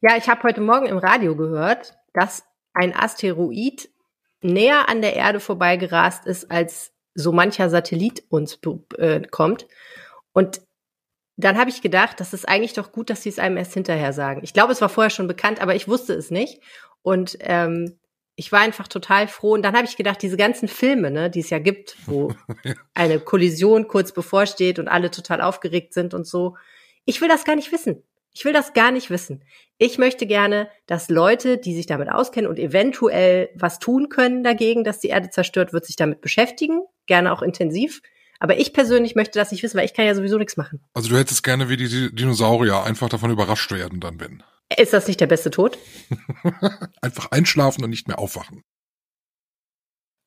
Ja, ich habe heute Morgen im Radio gehört, dass ein Asteroid näher an der Erde vorbeigerast ist, als so mancher Satellit uns äh, kommt. Und dann habe ich gedacht, das ist eigentlich doch gut, dass sie es einem erst hinterher sagen. Ich glaube, es war vorher schon bekannt, aber ich wusste es nicht. Und ähm, ich war einfach total froh. Und dann habe ich gedacht, diese ganzen Filme, ne, die es ja gibt, wo eine Kollision kurz bevorsteht und alle total aufgeregt sind und so. Ich will das gar nicht wissen. Ich will das gar nicht wissen. Ich möchte gerne, dass Leute, die sich damit auskennen und eventuell was tun können dagegen, dass die Erde zerstört wird, sich damit beschäftigen, gerne auch intensiv. Aber ich persönlich möchte das nicht wissen, weil ich kann ja sowieso nichts machen. Also du hättest gerne wie die Dinosaurier einfach davon überrascht werden dann, wenn. Ist das nicht der beste Tod? Einfach einschlafen und nicht mehr aufwachen.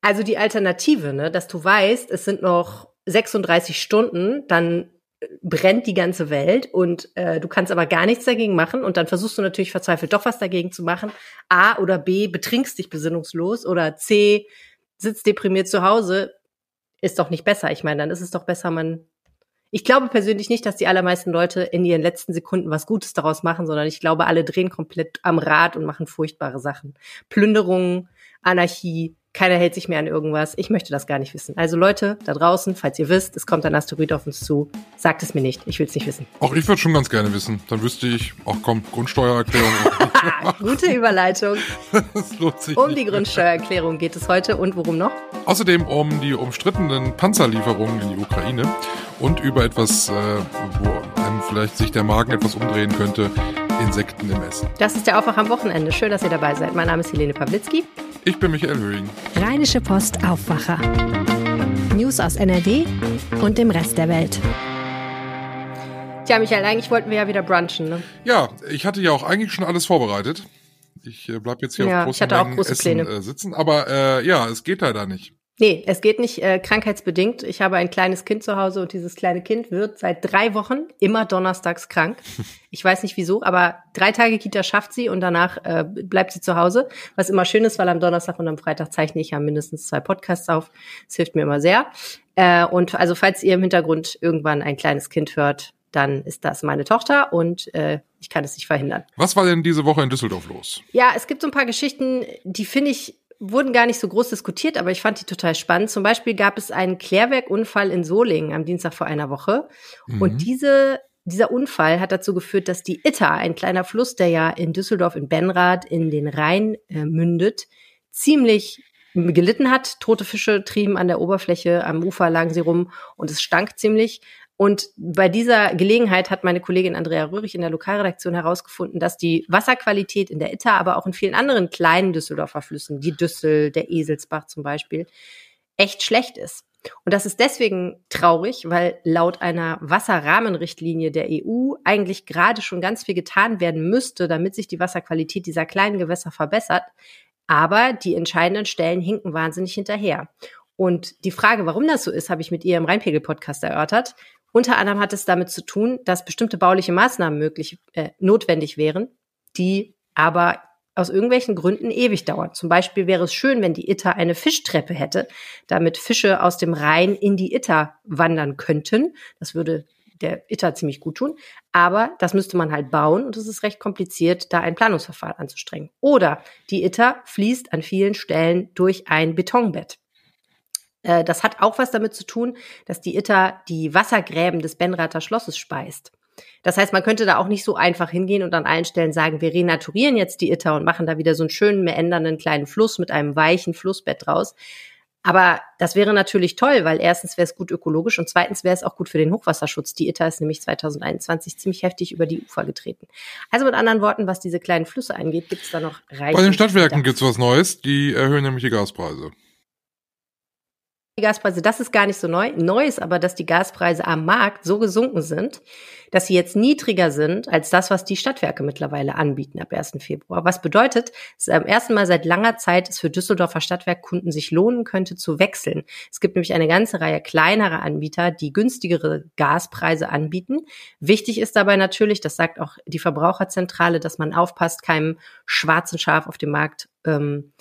Also die Alternative, ne, dass du weißt, es sind noch 36 Stunden, dann brennt die ganze Welt und äh, du kannst aber gar nichts dagegen machen und dann versuchst du natürlich verzweifelt doch was dagegen zu machen. A oder B, betrinkst dich besinnungslos oder C, sitzt deprimiert zu Hause, ist doch nicht besser. Ich meine, dann ist es doch besser, man ich glaube persönlich nicht, dass die allermeisten Leute in ihren letzten Sekunden was Gutes daraus machen, sondern ich glaube, alle drehen komplett am Rad und machen furchtbare Sachen. Plünderungen, Anarchie, keiner hält sich mehr an irgendwas. Ich möchte das gar nicht wissen. Also Leute da draußen, falls ihr wisst, es kommt ein Asteroid auf uns zu, sagt es mir nicht. Ich will es nicht wissen. Auch ich würde schon ganz gerne wissen. Dann wüsste ich, ach komm, Grundsteuererklärung. Gute Überleitung. das lohnt sich. Um die Grundsteuererklärung geht es heute und worum noch? Außerdem um die umstrittenen Panzerlieferungen in die Ukraine und über etwas, äh, wo einem vielleicht sich der Magen etwas umdrehen könnte. Insekten im Essen. Das ist der Aufwach am Wochenende. Schön, dass ihr dabei seid. Mein Name ist Helene Pawlitzki. Ich bin Michael Höring. Rheinische Post Aufwacher. News aus NRW und dem Rest der Welt. Tja, Michael, eigentlich wollten wir ja wieder brunchen, ne? Ja, ich hatte ja auch eigentlich schon alles vorbereitet. Ich äh, bleib jetzt hier ja, auf großen ich hatte auch große Essen Pläne. Äh, sitzen, aber äh, ja, es geht leider nicht. Nee, es geht nicht äh, krankheitsbedingt. Ich habe ein kleines Kind zu Hause und dieses kleine Kind wird seit drei Wochen immer donnerstags krank. Ich weiß nicht wieso, aber drei Tage Kita schafft sie und danach äh, bleibt sie zu Hause. Was immer schön ist, weil am Donnerstag und am Freitag zeichne ich ja mindestens zwei Podcasts auf. Das hilft mir immer sehr. Äh, und also falls ihr im Hintergrund irgendwann ein kleines Kind hört, dann ist das meine Tochter und äh, ich kann es nicht verhindern. Was war denn diese Woche in Düsseldorf los? Ja, es gibt so ein paar Geschichten, die finde ich wurden gar nicht so groß diskutiert, aber ich fand die total spannend. Zum Beispiel gab es einen Klärwerkunfall in Solingen am Dienstag vor einer Woche. Mhm. Und diese, dieser Unfall hat dazu geführt, dass die Itter, ein kleiner Fluss, der ja in Düsseldorf in Benrath in den Rhein äh, mündet, ziemlich gelitten hat. Tote Fische trieben an der Oberfläche, am Ufer lagen sie rum und es stank ziemlich. Und bei dieser Gelegenheit hat meine Kollegin Andrea Röhrig in der Lokalredaktion herausgefunden, dass die Wasserqualität in der Itter, aber auch in vielen anderen kleinen Düsseldorfer Flüssen, die Düssel, der Eselsbach zum Beispiel, echt schlecht ist. Und das ist deswegen traurig, weil laut einer Wasserrahmenrichtlinie der EU eigentlich gerade schon ganz viel getan werden müsste, damit sich die Wasserqualität dieser kleinen Gewässer verbessert. Aber die entscheidenden Stellen hinken wahnsinnig hinterher. Und die Frage, warum das so ist, habe ich mit ihr im Rheinpegel-Podcast erörtert. Unter anderem hat es damit zu tun, dass bestimmte bauliche Maßnahmen möglich, äh, notwendig wären, die aber aus irgendwelchen Gründen ewig dauern. Zum Beispiel wäre es schön, wenn die Itter eine Fischtreppe hätte, damit Fische aus dem Rhein in die Itter wandern könnten. Das würde der Itter ziemlich gut tun. Aber das müsste man halt bauen und es ist recht kompliziert, da ein Planungsverfahren anzustrengen. Oder die Itter fließt an vielen Stellen durch ein Betonbett. Äh, das hat auch was damit zu tun, dass die Itter die Wassergräben des Benrather Schlosses speist. Das heißt, man könnte da auch nicht so einfach hingehen und an allen Stellen sagen, wir renaturieren jetzt die Itter und machen da wieder so einen schönen, meändernden kleinen Fluss mit einem weichen Flussbett draus. Aber das wäre natürlich toll, weil erstens wäre es gut ökologisch und zweitens wäre es auch gut für den Hochwasserschutz. Die Itter ist nämlich 2021 ziemlich heftig über die Ufer getreten. Also mit anderen Worten, was diese kleinen Flüsse angeht, gibt es da noch reichlich. Bei den Stadtwerken gibt es was Neues. Die erhöhen nämlich die Gaspreise die Gaspreise, das ist gar nicht so neu. Neu ist aber, dass die Gaspreise am Markt so gesunken sind, dass sie jetzt niedriger sind als das, was die Stadtwerke mittlerweile anbieten ab 1. Februar. Was bedeutet, dass am ersten Mal seit langer Zeit es für Düsseldorfer Stadtwerkkunden sich lohnen könnte zu wechseln. Es gibt nämlich eine ganze Reihe kleinerer Anbieter, die günstigere Gaspreise anbieten. Wichtig ist dabei natürlich, das sagt auch die Verbraucherzentrale, dass man aufpasst, keinem schwarzen Schaf auf dem Markt ähm,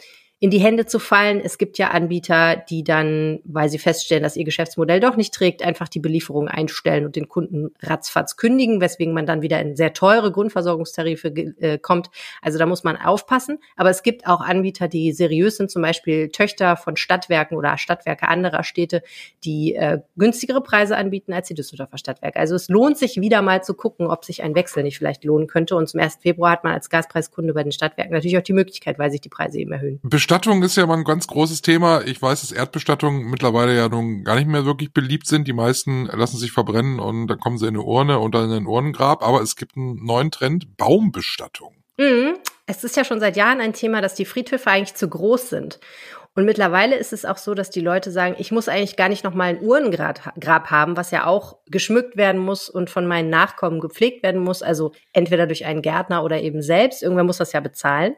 in die Hände zu fallen. Es gibt ja Anbieter, die dann, weil sie feststellen, dass ihr Geschäftsmodell doch nicht trägt, einfach die Belieferung einstellen und den Kunden ratzfatz kündigen, weswegen man dann wieder in sehr teure Grundversorgungstarife äh, kommt. Also da muss man aufpassen. Aber es gibt auch Anbieter, die seriös sind, zum Beispiel Töchter von Stadtwerken oder Stadtwerke anderer Städte, die äh, günstigere Preise anbieten als die Düsseldorfer Stadtwerke. Also es lohnt sich wieder mal zu gucken, ob sich ein Wechsel nicht vielleicht lohnen könnte. Und zum 1. Februar hat man als Gaspreiskunde bei den Stadtwerken natürlich auch die Möglichkeit, weil sich die Preise eben erhöhen. Bestattung ist ja mal ein ganz großes Thema. Ich weiß, dass Erdbestattungen mittlerweile ja nun gar nicht mehr wirklich beliebt sind. Die meisten lassen sich verbrennen und dann kommen sie in eine Urne und dann in ein Urnengrab. Aber es gibt einen neuen Trend, Baumbestattung. Mhm. Es ist ja schon seit Jahren ein Thema, dass die Friedhöfe eigentlich zu groß sind. Und mittlerweile ist es auch so, dass die Leute sagen, ich muss eigentlich gar nicht noch mal ein Urnengrab haben, was ja auch geschmückt werden muss und von meinen Nachkommen gepflegt werden muss. Also entweder durch einen Gärtner oder eben selbst. Irgendwer muss das ja bezahlen.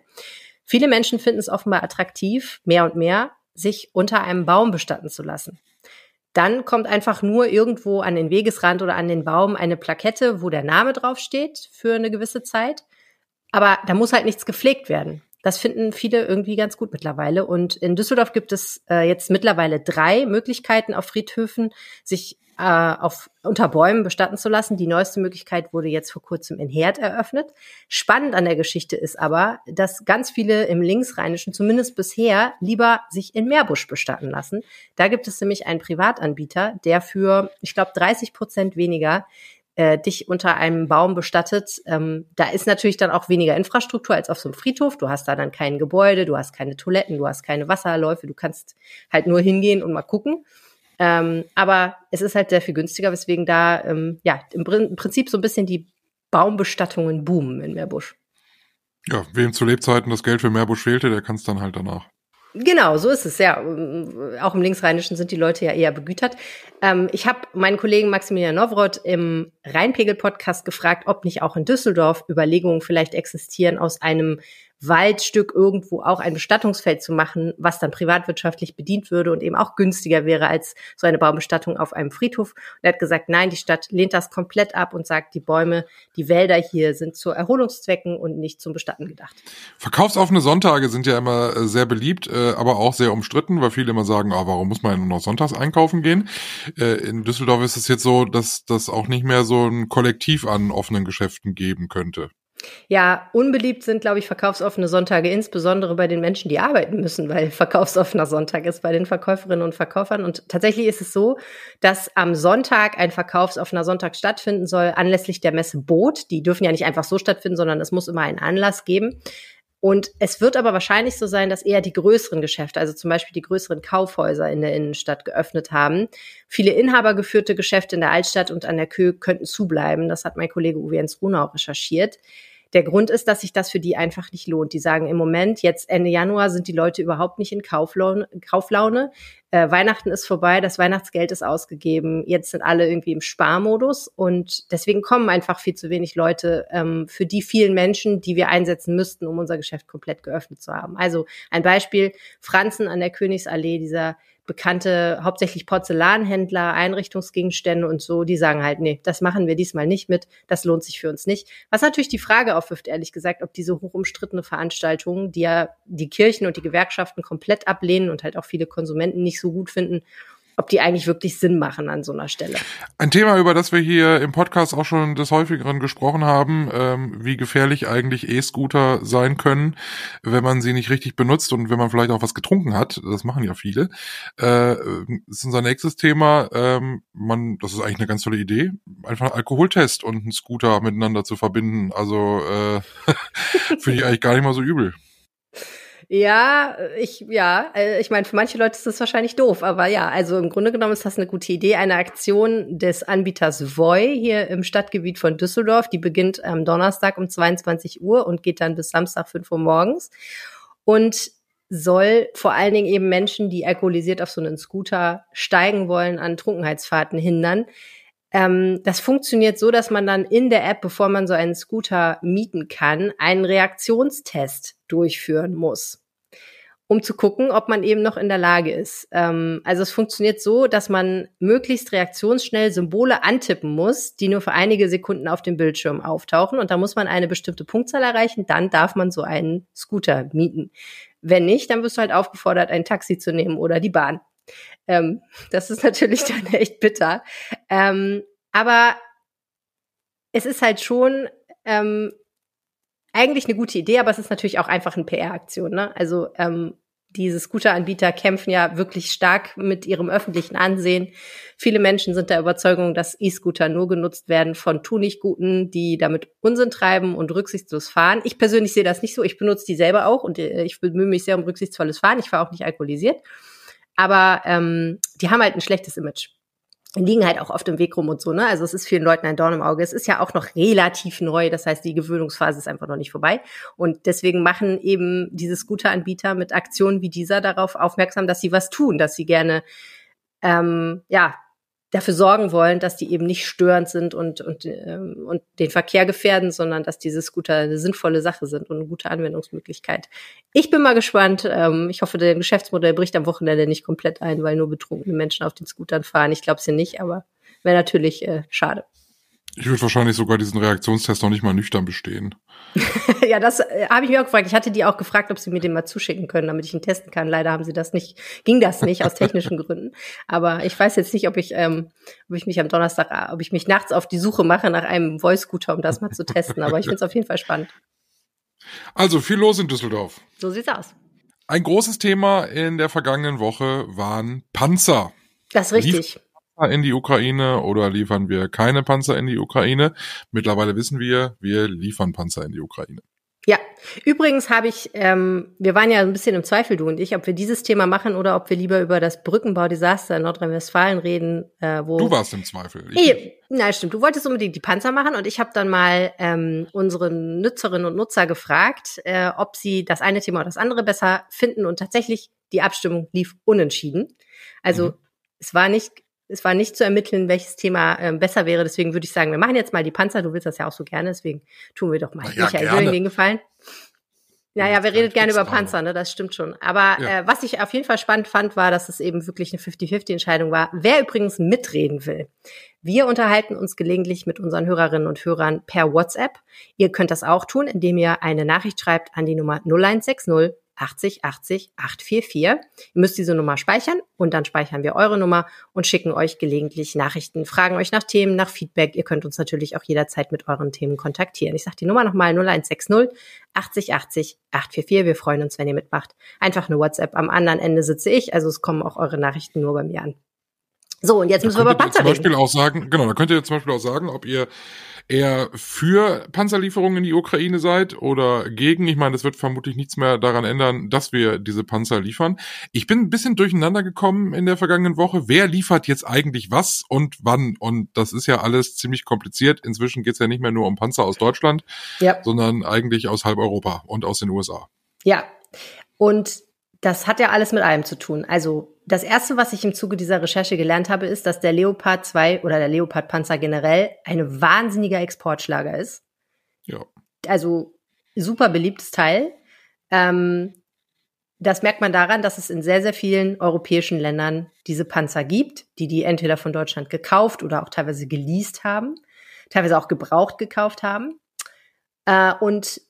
Viele Menschen finden es offenbar attraktiv, mehr und mehr, sich unter einem Baum bestatten zu lassen. Dann kommt einfach nur irgendwo an den Wegesrand oder an den Baum eine Plakette, wo der Name draufsteht für eine gewisse Zeit. Aber da muss halt nichts gepflegt werden. Das finden viele irgendwie ganz gut mittlerweile. Und in Düsseldorf gibt es äh, jetzt mittlerweile drei Möglichkeiten auf Friedhöfen, sich äh, auf, unter Bäumen bestatten zu lassen. Die neueste Möglichkeit wurde jetzt vor kurzem in Herd eröffnet. Spannend an der Geschichte ist aber, dass ganz viele im Linksrheinischen, zumindest bisher, lieber sich in Meerbusch bestatten lassen. Da gibt es nämlich einen Privatanbieter, der für, ich glaube, 30 Prozent weniger äh, dich unter einem Baum bestattet. Ähm, da ist natürlich dann auch weniger Infrastruktur als auf so einem Friedhof. Du hast da dann kein Gebäude, du hast keine Toiletten, du hast keine Wasserläufe, du kannst halt nur hingehen und mal gucken. Ähm, aber es ist halt sehr viel günstiger, weswegen da ähm, ja im, im Prinzip so ein bisschen die Baumbestattungen boomen in Meerbusch. Ja, wem zu Lebzeiten das Geld für Meerbusch fehlte, der kann es dann halt danach. Genau, so ist es, ja. Auch im Linksrheinischen sind die Leute ja eher begütert. Ähm, ich habe meinen Kollegen Maximilian Nowroth im Rheinpegel-Podcast gefragt, ob nicht auch in Düsseldorf Überlegungen vielleicht existieren, aus einem Waldstück irgendwo auch ein Bestattungsfeld zu machen, was dann privatwirtschaftlich bedient würde und eben auch günstiger wäre als so eine Baumbestattung auf einem Friedhof. Und er hat gesagt, nein, die Stadt lehnt das komplett ab und sagt, die Bäume, die Wälder hier sind zu Erholungszwecken und nicht zum Bestatten gedacht. Verkaufsoffene Sonntage sind ja immer äh, sehr beliebt, äh, aber auch sehr umstritten, weil viele immer sagen, oh, warum muss man nur noch sonntags einkaufen gehen? Äh, in Düsseldorf ist es jetzt so, dass das auch nicht mehr so ein Kollektiv an offenen Geschäften geben könnte. Ja, unbeliebt sind, glaube ich, verkaufsoffene Sonntage, insbesondere bei den Menschen, die arbeiten müssen, weil verkaufsoffener Sonntag ist bei den Verkäuferinnen und Verkäufern. Und tatsächlich ist es so, dass am Sonntag ein verkaufsoffener Sonntag stattfinden soll, anlässlich der Messe Boot. Die dürfen ja nicht einfach so stattfinden, sondern es muss immer einen Anlass geben. Und es wird aber wahrscheinlich so sein, dass eher die größeren Geschäfte, also zum Beispiel die größeren Kaufhäuser in der Innenstadt geöffnet haben. Viele inhabergeführte Geschäfte in der Altstadt und an der Kö könnten zubleiben. Das hat mein Kollege Uwe Jens Runau recherchiert. Der Grund ist, dass sich das für die einfach nicht lohnt. Die sagen im Moment, jetzt Ende Januar sind die Leute überhaupt nicht in Kauflaune. Kauflaune. Äh, Weihnachten ist vorbei, das Weihnachtsgeld ist ausgegeben. Jetzt sind alle irgendwie im Sparmodus und deswegen kommen einfach viel zu wenig Leute ähm, für die vielen Menschen, die wir einsetzen müssten, um unser Geschäft komplett geöffnet zu haben. Also ein Beispiel, Franzen an der Königsallee, dieser bekannte hauptsächlich Porzellanhändler, Einrichtungsgegenstände und so, die sagen halt, nee, das machen wir diesmal nicht mit, das lohnt sich für uns nicht. Was natürlich die Frage aufwirft, ehrlich gesagt, ob diese hochumstrittene Veranstaltung, die ja die Kirchen und die Gewerkschaften komplett ablehnen und halt auch viele Konsumenten nicht so gut finden, ob die eigentlich wirklich Sinn machen an so einer Stelle. Ein Thema, über das wir hier im Podcast auch schon des häufigeren gesprochen haben, ähm, wie gefährlich eigentlich E-Scooter sein können, wenn man sie nicht richtig benutzt und wenn man vielleicht auch was getrunken hat. Das machen ja viele. Äh, ist unser nächstes Thema. Ähm, man, das ist eigentlich eine ganz tolle Idee, einfach einen Alkoholtest und einen Scooter miteinander zu verbinden. Also äh, finde ich eigentlich gar nicht mal so übel. Ja, ich, ja, äh, ich meine, für manche Leute ist das wahrscheinlich doof, aber ja, also im Grunde genommen ist das eine gute Idee. Eine Aktion des Anbieters Voi hier im Stadtgebiet von Düsseldorf, die beginnt am Donnerstag um 22 Uhr und geht dann bis Samstag 5 Uhr morgens und soll vor allen Dingen eben Menschen, die alkoholisiert auf so einen Scooter steigen wollen, an Trunkenheitsfahrten hindern. Ähm, das funktioniert so, dass man dann in der App, bevor man so einen Scooter mieten kann, einen Reaktionstest durchführen muss. Um zu gucken, ob man eben noch in der Lage ist. Ähm, also es funktioniert so, dass man möglichst reaktionsschnell Symbole antippen muss, die nur für einige Sekunden auf dem Bildschirm auftauchen. Und da muss man eine bestimmte Punktzahl erreichen, dann darf man so einen Scooter mieten. Wenn nicht, dann wirst du halt aufgefordert, ein Taxi zu nehmen oder die Bahn. Ähm, das ist natürlich dann echt bitter. Ähm, aber es ist halt schon ähm, eigentlich eine gute Idee, aber es ist natürlich auch einfach eine PR-Aktion. Ne? Also ähm, diese Scooter-Anbieter kämpfen ja wirklich stark mit ihrem öffentlichen Ansehen. Viele Menschen sind der Überzeugung, dass E-Scooter nur genutzt werden von Tunichtguten, die damit Unsinn treiben und rücksichtslos fahren. Ich persönlich sehe das nicht so. Ich benutze die selber auch und äh, ich bemühe mich sehr um rücksichtsvolles Fahren. Ich fahre auch nicht alkoholisiert. Aber ähm, die haben halt ein schlechtes Image liegen halt auch oft im Weg rum und so, ne? Also es ist vielen Leuten ein Dorn im Auge. Es ist ja auch noch relativ neu, das heißt, die Gewöhnungsphase ist einfach noch nicht vorbei. Und deswegen machen eben diese Scooter-Anbieter mit Aktionen wie dieser darauf aufmerksam, dass sie was tun, dass sie gerne ähm, ja dafür sorgen wollen, dass die eben nicht störend sind und, und, ähm, und den Verkehr gefährden, sondern dass diese Scooter eine sinnvolle Sache sind und eine gute Anwendungsmöglichkeit. Ich bin mal gespannt. Ähm, ich hoffe, der Geschäftsmodell bricht am Wochenende nicht komplett ein, weil nur betrunkene Menschen auf den Scootern fahren. Ich glaube es ja nicht, aber wäre natürlich äh, schade. Ich würde wahrscheinlich sogar diesen Reaktionstest noch nicht mal nüchtern bestehen. ja, das äh, habe ich mir auch gefragt. Ich hatte die auch gefragt, ob sie mir den mal zuschicken können, damit ich ihn testen kann. Leider haben sie das nicht, ging das nicht aus technischen Gründen. Aber ich weiß jetzt nicht, ob ich, ähm, ob ich mich am Donnerstag, äh, ob ich mich nachts auf die Suche mache nach einem Voice-Scooter, um das mal zu testen. Aber ich finde es auf jeden Fall spannend. Also viel los in Düsseldorf. So sieht's aus. Ein großes Thema in der vergangenen Woche waren Panzer. Das ist richtig. Lief in die Ukraine oder liefern wir keine Panzer in die Ukraine? Mittlerweile wissen wir, wir liefern Panzer in die Ukraine. Ja, übrigens habe ich, ähm, wir waren ja ein bisschen im Zweifel, du und ich, ob wir dieses Thema machen oder ob wir lieber über das Brückenbaudesaster in Nordrhein-Westfalen reden, äh, wo. Du warst im Zweifel. Ich nein, stimmt. Du wolltest unbedingt die Panzer machen und ich habe dann mal ähm, unsere Nutzerinnen und Nutzer gefragt, äh, ob sie das eine Thema oder das andere besser finden und tatsächlich die Abstimmung lief unentschieden. Also mhm. es war nicht es war nicht zu ermitteln, welches Thema äh, besser wäre. Deswegen würde ich sagen, wir machen jetzt mal die Panzer. Du willst das ja auch so gerne, deswegen tun wir doch mal ja, Michael gerne. den Gefallen. Naja, wir redet gerne über Panzer, ne? Das stimmt schon. Aber ja. äh, was ich auf jeden Fall spannend fand, war, dass es eben wirklich eine 50-50-Entscheidung war. Wer übrigens mitreden will. Wir unterhalten uns gelegentlich mit unseren Hörerinnen und Hörern per WhatsApp. Ihr könnt das auch tun, indem ihr eine Nachricht schreibt an die Nummer 0160 80 80 844. Ihr müsst diese Nummer speichern und dann speichern wir eure Nummer und schicken euch gelegentlich Nachrichten, fragen euch nach Themen, nach Feedback. Ihr könnt uns natürlich auch jederzeit mit euren Themen kontaktieren. Ich sage die Nummer nochmal 0160 80 80 844. Wir freuen uns, wenn ihr mitmacht. Einfach eine WhatsApp. Am anderen Ende sitze ich, also es kommen auch eure Nachrichten nur bei mir an. So, und jetzt müssen wir über reden. Zum Beispiel auch sagen, genau, da könnt ihr zum Beispiel auch sagen, ob ihr eher für Panzerlieferungen in die Ukraine seid oder gegen. Ich meine, es wird vermutlich nichts mehr daran ändern, dass wir diese Panzer liefern. Ich bin ein bisschen durcheinander gekommen in der vergangenen Woche. Wer liefert jetzt eigentlich was und wann? Und das ist ja alles ziemlich kompliziert. Inzwischen geht es ja nicht mehr nur um Panzer aus Deutschland, ja. sondern eigentlich aus halb Europa und aus den USA. Ja, und das hat ja alles mit allem zu tun. Also das erste, was ich im Zuge dieser Recherche gelernt habe, ist, dass der Leopard 2 oder der Leopard Panzer generell ein wahnsinniger Exportschlager ist. Ja. Also super beliebtes Teil. Ähm, das merkt man daran, dass es in sehr, sehr vielen europäischen Ländern diese Panzer gibt, die die entweder von Deutschland gekauft oder auch teilweise geleast haben, teilweise auch gebraucht gekauft haben. Äh, und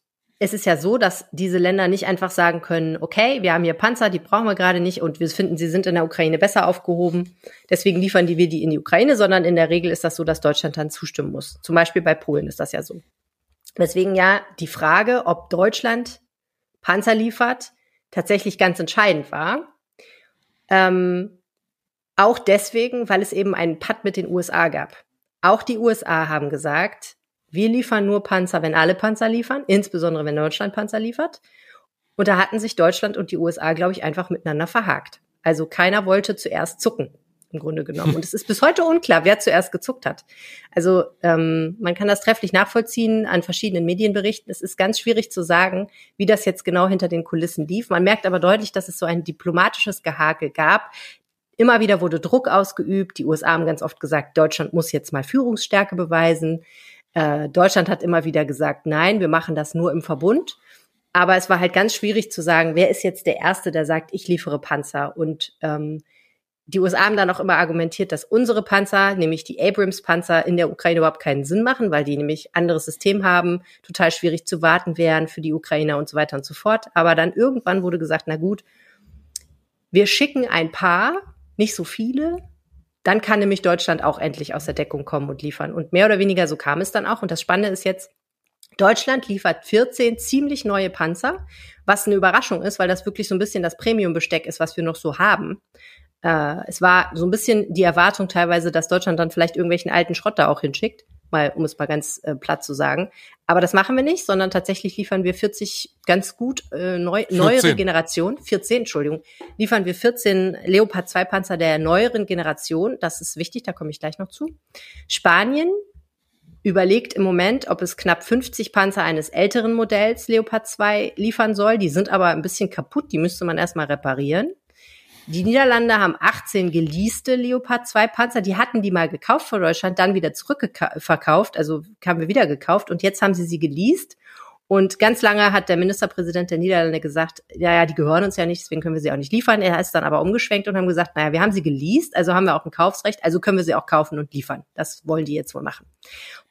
es ist ja so, dass diese Länder nicht einfach sagen können, okay, wir haben hier Panzer, die brauchen wir gerade nicht und wir finden, sie sind in der Ukraine besser aufgehoben, deswegen liefern die wir die in die Ukraine, sondern in der Regel ist das so, dass Deutschland dann zustimmen muss. Zum Beispiel bei Polen ist das ja so. Deswegen ja die Frage, ob Deutschland Panzer liefert, tatsächlich ganz entscheidend war. Ähm, auch deswegen, weil es eben einen Patt mit den USA gab. Auch die USA haben gesagt, wir liefern nur Panzer, wenn alle Panzer liefern, insbesondere wenn Deutschland Panzer liefert. Und da hatten sich Deutschland und die USA, glaube ich, einfach miteinander verhakt. Also keiner wollte zuerst zucken, im Grunde genommen. Und es ist bis heute unklar, wer zuerst gezuckt hat. Also ähm, man kann das trefflich nachvollziehen an verschiedenen Medienberichten. Es ist ganz schwierig zu sagen, wie das jetzt genau hinter den Kulissen lief. Man merkt aber deutlich, dass es so ein diplomatisches Gehakel gab. Immer wieder wurde Druck ausgeübt. Die USA haben ganz oft gesagt, Deutschland muss jetzt mal Führungsstärke beweisen. Äh, Deutschland hat immer wieder gesagt, nein, wir machen das nur im Verbund. Aber es war halt ganz schwierig zu sagen, wer ist jetzt der Erste, der sagt, ich liefere Panzer. Und ähm, die USA haben dann auch immer argumentiert, dass unsere Panzer, nämlich die Abrams-Panzer, in der Ukraine überhaupt keinen Sinn machen, weil die nämlich anderes System haben, total schwierig zu warten wären für die Ukrainer und so weiter und so fort. Aber dann irgendwann wurde gesagt, na gut, wir schicken ein paar, nicht so viele, dann kann nämlich Deutschland auch endlich aus der Deckung kommen und liefern. Und mehr oder weniger so kam es dann auch. Und das Spannende ist jetzt, Deutschland liefert 14 ziemlich neue Panzer, was eine Überraschung ist, weil das wirklich so ein bisschen das Premium-Besteck ist, was wir noch so haben. Äh, es war so ein bisschen die Erwartung teilweise, dass Deutschland dann vielleicht irgendwelchen alten Schrott da auch hinschickt, mal, um es mal ganz äh, platt zu sagen. Aber das machen wir nicht, sondern tatsächlich liefern wir 40 ganz gut äh, neu, neuere Generation, 14, Entschuldigung, liefern wir 14 Leopard 2 Panzer der neueren Generation. Das ist wichtig, da komme ich gleich noch zu. Spanien überlegt im Moment, ob es knapp 50 Panzer eines älteren Modells Leopard 2 liefern soll. Die sind aber ein bisschen kaputt, die müsste man erstmal reparieren. Die Niederlande haben 18 geleaste Leopard 2 Panzer. Die hatten die mal gekauft von Deutschland, dann wieder zurückverkauft. Also haben wir wieder gekauft und jetzt haben sie sie geleast. Und ganz lange hat der Ministerpräsident der Niederlande gesagt, ja, ja, die gehören uns ja nicht, deswegen können wir sie auch nicht liefern. Er ist dann aber umgeschwenkt und haben gesagt, naja, wir haben sie geleast, also haben wir auch ein Kaufsrecht, also können wir sie auch kaufen und liefern. Das wollen die jetzt wohl machen.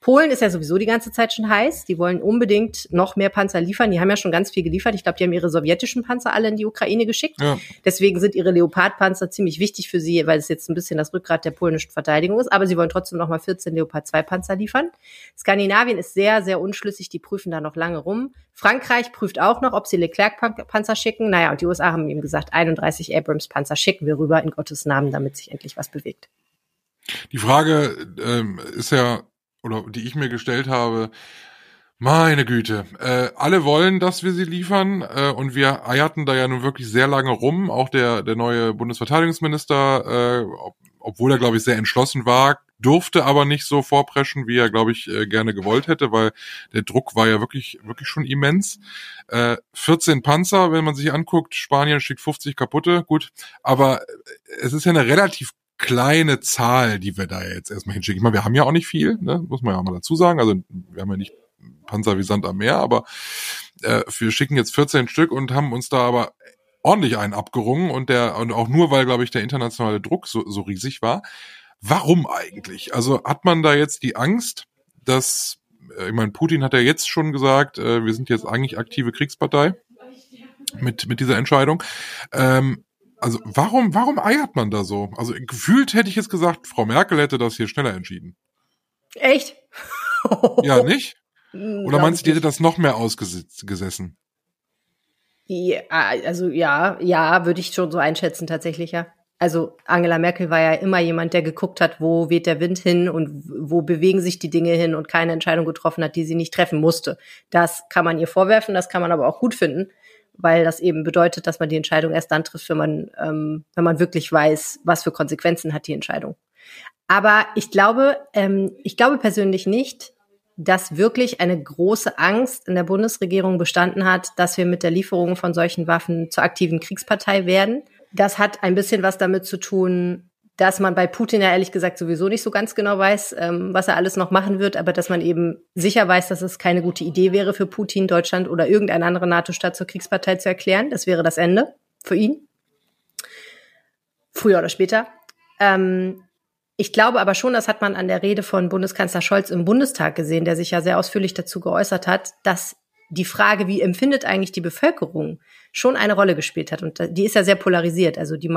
Polen ist ja sowieso die ganze Zeit schon heiß. Die wollen unbedingt noch mehr Panzer liefern. Die haben ja schon ganz viel geliefert. Ich glaube, die haben ihre sowjetischen Panzer alle in die Ukraine geschickt. Ja. Deswegen sind ihre Leopard-Panzer ziemlich wichtig für sie, weil es jetzt ein bisschen das Rückgrat der polnischen Verteidigung ist. Aber sie wollen trotzdem noch mal 14 Leopard-2-Panzer liefern. Skandinavien ist sehr, sehr unschlüssig. Die prüfen da noch lange rum. Frankreich prüft auch noch, ob sie Leclerc-Panzer schicken. Naja, und die USA haben ihm gesagt, 31 Abrams-Panzer schicken wir rüber in Gottes Namen, damit sich endlich was bewegt. Die Frage ähm, ist ja oder die ich mir gestellt habe, meine Güte, äh, alle wollen, dass wir sie liefern äh, und wir eierten da ja nun wirklich sehr lange rum. Auch der der neue Bundesverteidigungsminister, äh, ob, obwohl er glaube ich sehr entschlossen war, durfte aber nicht so vorpreschen, wie er glaube ich äh, gerne gewollt hätte, weil der Druck war ja wirklich wirklich schon immens. Äh, 14 Panzer, wenn man sich anguckt, Spanien schickt 50 kaputte, gut, aber es ist ja eine relativ kleine Zahl, die wir da jetzt erstmal hinschicken. Ich meine, wir haben ja auch nicht viel, ne? muss man ja auch mal dazu sagen. Also wir haben ja nicht Panzer wie Sand am Meer, aber äh, wir schicken jetzt 14 Stück und haben uns da aber ordentlich einen abgerungen und der und auch nur weil glaube ich der internationale Druck so, so riesig war. Warum eigentlich? Also hat man da jetzt die Angst, dass äh, ich meine Putin hat ja jetzt schon gesagt, äh, wir sind jetzt eigentlich aktive Kriegspartei mit mit dieser Entscheidung. Ähm, also warum, warum eiert man da so? Also gefühlt hätte ich jetzt gesagt, Frau Merkel hätte das hier schneller entschieden. Echt? ja, nicht? Hm, Oder meinst du, die hätte das noch mehr ausgesessen? Ja, also ja, ja, würde ich schon so einschätzen, tatsächlich, ja. Also Angela Merkel war ja immer jemand, der geguckt hat, wo weht der Wind hin und wo bewegen sich die Dinge hin und keine Entscheidung getroffen hat, die sie nicht treffen musste. Das kann man ihr vorwerfen, das kann man aber auch gut finden weil das eben bedeutet, dass man die Entscheidung erst dann trifft, wenn man, ähm, wenn man wirklich weiß, was für Konsequenzen hat die Entscheidung. Aber ich glaube, ähm, ich glaube persönlich nicht, dass wirklich eine große Angst in der Bundesregierung bestanden hat, dass wir mit der Lieferung von solchen Waffen zur aktiven Kriegspartei werden. Das hat ein bisschen was damit zu tun, dass man bei Putin ja ehrlich gesagt sowieso nicht so ganz genau weiß, ähm, was er alles noch machen wird, aber dass man eben sicher weiß, dass es keine gute Idee wäre für Putin, Deutschland oder irgendeine andere NATO-Staat zur Kriegspartei zu erklären. Das wäre das Ende für ihn. Früher oder später. Ähm, ich glaube aber schon, das hat man an der Rede von Bundeskanzler Scholz im Bundestag gesehen, der sich ja sehr ausführlich dazu geäußert hat, dass die Frage, wie empfindet eigentlich die Bevölkerung, schon eine Rolle gespielt hat. Und die ist ja sehr polarisiert. Also die,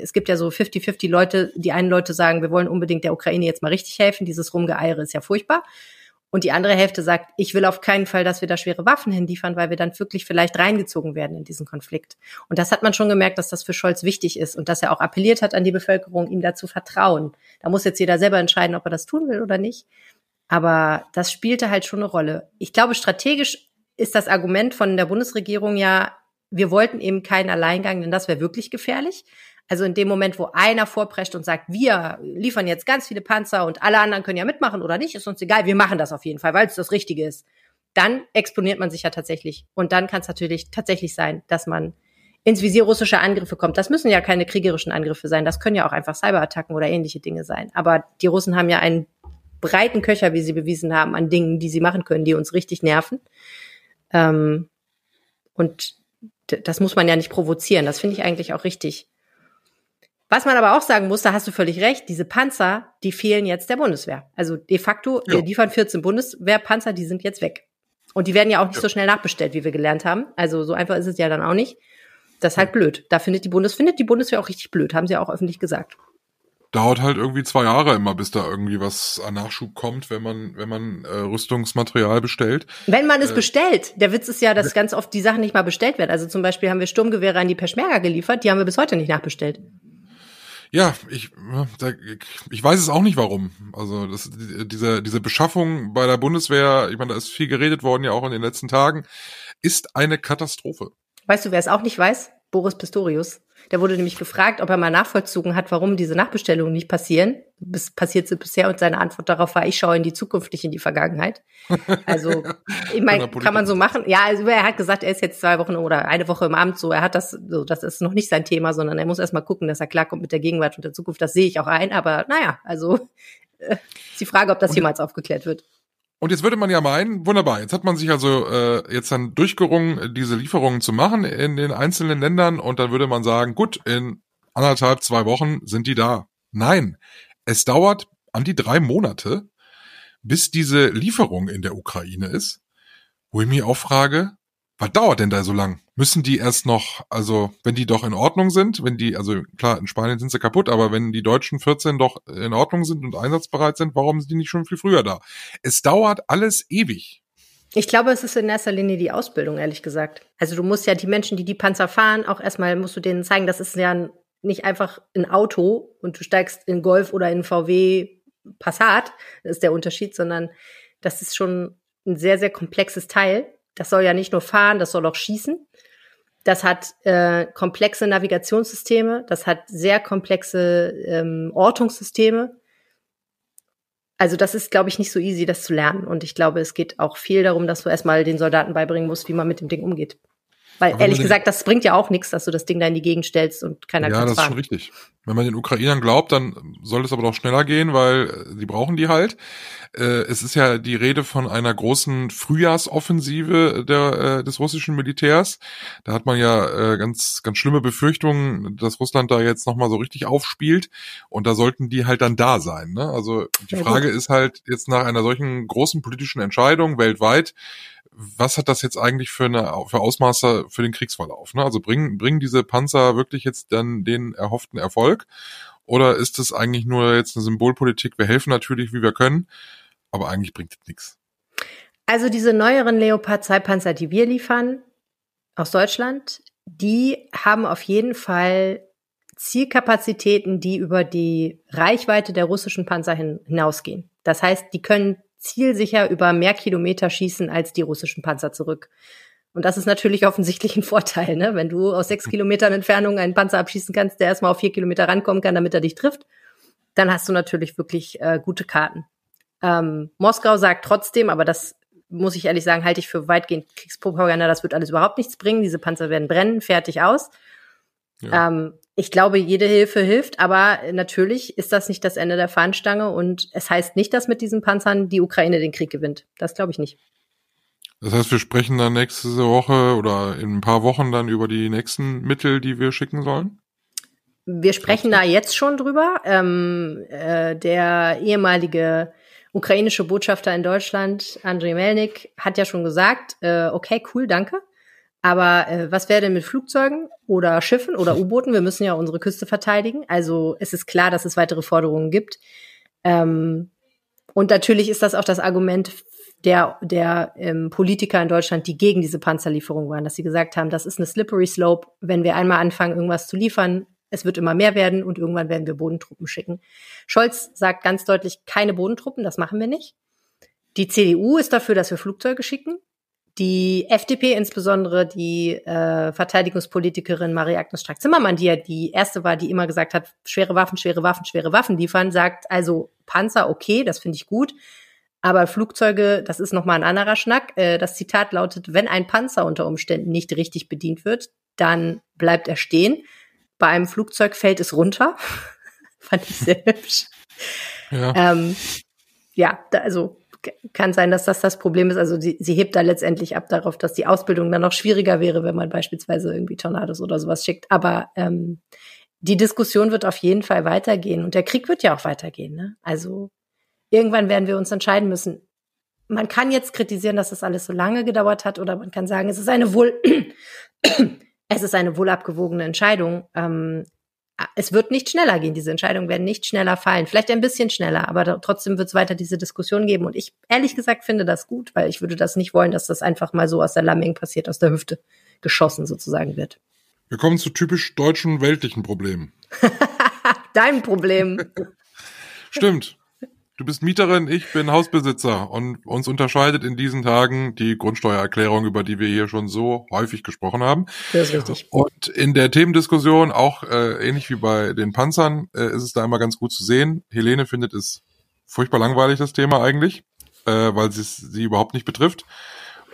es gibt ja so 50-50 Leute, die einen Leute sagen, wir wollen unbedingt der Ukraine jetzt mal richtig helfen, dieses Rumgeeire ist ja furchtbar. Und die andere Hälfte sagt, ich will auf keinen Fall, dass wir da schwere Waffen hinliefern, weil wir dann wirklich vielleicht reingezogen werden in diesen Konflikt. Und das hat man schon gemerkt, dass das für Scholz wichtig ist und dass er auch appelliert hat an die Bevölkerung, ihm dazu vertrauen. Da muss jetzt jeder selber entscheiden, ob er das tun will oder nicht. Aber das spielte halt schon eine Rolle. Ich glaube, strategisch ist das Argument von der Bundesregierung ja, wir wollten eben keinen Alleingang, denn das wäre wirklich gefährlich. Also in dem Moment, wo einer vorprescht und sagt, wir liefern jetzt ganz viele Panzer und alle anderen können ja mitmachen oder nicht, ist uns egal, wir machen das auf jeden Fall, weil es das Richtige ist. Dann exponiert man sich ja tatsächlich. Und dann kann es natürlich tatsächlich sein, dass man ins Visier russischer Angriffe kommt. Das müssen ja keine kriegerischen Angriffe sein. Das können ja auch einfach Cyberattacken oder ähnliche Dinge sein. Aber die Russen haben ja einen breiten Köcher, wie sie bewiesen haben, an Dingen, die sie machen können, die uns richtig nerven. Ähm, Und das muss man ja nicht provozieren. Das finde ich eigentlich auch richtig. Was man aber auch sagen muss, da hast du völlig recht, diese Panzer, die fehlen jetzt der Bundeswehr. Also de facto, ja. wir liefern 14 Bundeswehrpanzer, die sind jetzt weg. Und die werden ja auch nicht ja. so schnell nachbestellt, wie wir gelernt haben. Also so einfach ist es ja dann auch nicht. Das ist halt blöd. Da findet die Bundes findet die Bundeswehr auch richtig blöd, haben sie auch öffentlich gesagt. Dauert halt irgendwie zwei Jahre immer, bis da irgendwie was an Nachschub kommt, wenn man wenn man äh, Rüstungsmaterial bestellt. Wenn man es äh, bestellt. Der Witz ist ja, dass ganz oft die Sachen nicht mal bestellt werden. Also zum Beispiel haben wir Sturmgewehre an die Peschmerga geliefert, die haben wir bis heute nicht nachbestellt. Ja, ich, ich weiß es auch nicht warum. Also das, diese, diese Beschaffung bei der Bundeswehr, ich meine, da ist viel geredet worden ja auch in den letzten Tagen, ist eine Katastrophe. Weißt du, wer es auch nicht weiß? Boris Pistorius. Der wurde nämlich gefragt, ob er mal nachvollzogen hat, warum diese Nachbestellungen nicht passieren. Bis, passiert sie bisher und seine Antwort darauf war, ich schaue in die Zukunft, nicht in die Vergangenheit. Also, ich meine, kann man so machen. Ja, also er hat gesagt, er ist jetzt zwei Wochen oder eine Woche im Amt, so er hat das, so das ist noch nicht sein Thema, sondern er muss erst mal gucken, dass er klarkommt mit der Gegenwart und der Zukunft. Das sehe ich auch ein, aber naja, also äh, ist die Frage, ob das jemals aufgeklärt wird. Und jetzt würde man ja meinen, wunderbar, jetzt hat man sich also äh, jetzt dann durchgerungen, diese Lieferungen zu machen in den einzelnen Ländern und dann würde man sagen, gut, in anderthalb, zwei Wochen sind die da. Nein, es dauert an die drei Monate, bis diese Lieferung in der Ukraine ist, wo ich mich auch frage, was dauert denn da so lang? Müssen die erst noch, also wenn die doch in Ordnung sind, wenn die, also klar, in Spanien sind sie kaputt, aber wenn die deutschen 14 doch in Ordnung sind und einsatzbereit sind, warum sind die nicht schon viel früher da? Es dauert alles ewig. Ich glaube, es ist in erster Linie die Ausbildung, ehrlich gesagt. Also du musst ja die Menschen, die die Panzer fahren, auch erstmal musst du denen zeigen, das ist ja nicht einfach ein Auto und du steigst in Golf oder in VW Passat, das ist der Unterschied, sondern das ist schon ein sehr, sehr komplexes Teil das soll ja nicht nur fahren, das soll auch schießen. Das hat äh, komplexe Navigationssysteme, das hat sehr komplexe ähm, Ortungssysteme. Also das ist, glaube ich, nicht so easy, das zu lernen. Und ich glaube, es geht auch viel darum, dass du erstmal den Soldaten beibringen musst, wie man mit dem Ding umgeht. Weil ehrlich gesagt, das bringt ja auch nichts, dass du das Ding da in die Gegend stellst und keiner ja, kann Ja, das ist schon richtig. Wenn man den Ukrainern glaubt, dann soll es aber doch schneller gehen, weil sie brauchen die halt. Äh, es ist ja die Rede von einer großen Frühjahrsoffensive der, äh, des russischen Militärs. Da hat man ja äh, ganz, ganz schlimme Befürchtungen, dass Russland da jetzt nochmal so richtig aufspielt. Und da sollten die halt dann da sein. Ne? Also die Frage ist halt jetzt nach einer solchen großen politischen Entscheidung weltweit, was hat das jetzt eigentlich für eine für Ausmaße für den Kriegsverlauf? Ne? Also bringen bringen diese Panzer wirklich jetzt dann den erhofften Erfolg? Oder ist es eigentlich nur jetzt eine Symbolpolitik? Wir helfen natürlich, wie wir können, aber eigentlich bringt es nichts. Also diese neueren Leopard 2 Panzer, die wir liefern aus Deutschland, die haben auf jeden Fall Zielkapazitäten, die über die Reichweite der russischen Panzer hin, hinausgehen. Das heißt, die können zielsicher über mehr Kilometer schießen als die russischen Panzer zurück. Und das ist natürlich offensichtlich ein Vorteil, ne? Wenn du aus sechs Kilometern Entfernung einen Panzer abschießen kannst, der erstmal auf vier Kilometer rankommen kann, damit er dich trifft, dann hast du natürlich wirklich äh, gute Karten. Ähm, Moskau sagt trotzdem, aber das muss ich ehrlich sagen, halte ich für weitgehend Kriegspropaganda, das wird alles überhaupt nichts bringen. Diese Panzer werden brennen, fertig aus. Ja. Ähm, ich glaube, jede Hilfe hilft, aber natürlich ist das nicht das Ende der Fahnenstange und es heißt nicht, dass mit diesen Panzern die Ukraine den Krieg gewinnt. Das glaube ich nicht. Das heißt, wir sprechen dann nächste Woche oder in ein paar Wochen dann über die nächsten Mittel, die wir schicken sollen? Wir sprechen da jetzt schon drüber. Ähm, äh, der ehemalige ukrainische Botschafter in Deutschland, Andrei Melnik, hat ja schon gesagt, äh, okay, cool, danke. Aber äh, was wäre denn mit Flugzeugen oder Schiffen oder U-Booten? Wir müssen ja unsere Küste verteidigen. Also es ist klar, dass es weitere Forderungen gibt. Ähm, und natürlich ist das auch das Argument der, der ähm, Politiker in Deutschland, die gegen diese Panzerlieferung waren, dass sie gesagt haben, das ist eine slippery slope. Wenn wir einmal anfangen, irgendwas zu liefern, es wird immer mehr werden und irgendwann werden wir Bodentruppen schicken. Scholz sagt ganz deutlich, keine Bodentruppen, das machen wir nicht. Die CDU ist dafür, dass wir Flugzeuge schicken. Die FDP, insbesondere die äh, Verteidigungspolitikerin Marie-Agnes Strack-Zimmermann, die ja die erste war, die immer gesagt hat, schwere Waffen, schwere Waffen, schwere Waffen liefern, sagt also Panzer, okay, das finde ich gut. Aber Flugzeuge, das ist nochmal ein anderer Schnack. Äh, das Zitat lautet, wenn ein Panzer unter Umständen nicht richtig bedient wird, dann bleibt er stehen. Bei einem Flugzeug fällt es runter. Fand ich sehr hübsch. Ja, ähm, ja da, also kann sein, dass das das Problem ist. Also sie, sie hebt da letztendlich ab darauf, dass die Ausbildung dann noch schwieriger wäre, wenn man beispielsweise irgendwie Tornados oder sowas schickt. Aber ähm, die Diskussion wird auf jeden Fall weitergehen und der Krieg wird ja auch weitergehen. Ne? Also irgendwann werden wir uns entscheiden müssen. Man kann jetzt kritisieren, dass das alles so lange gedauert hat, oder man kann sagen, es ist eine wohl, es ist eine wohl abgewogene Entscheidung. Ähm, es wird nicht schneller gehen. Diese Entscheidungen werden nicht schneller fallen. Vielleicht ein bisschen schneller, aber trotzdem wird es weiter diese Diskussion geben. Und ich ehrlich gesagt finde das gut, weil ich würde das nicht wollen, dass das einfach mal so aus der Lamming passiert, aus der Hüfte geschossen sozusagen wird. Wir kommen zu typisch deutschen weltlichen Problemen. Dein Problem. Stimmt. Du bist Mieterin, ich bin Hausbesitzer und uns unterscheidet in diesen Tagen die Grundsteuererklärung, über die wir hier schon so häufig gesprochen haben. Das ist richtig. Und in der Themendiskussion, auch äh, ähnlich wie bei den Panzern, äh, ist es da immer ganz gut zu sehen. Helene findet es furchtbar langweilig, das Thema eigentlich, äh, weil es sie überhaupt nicht betrifft.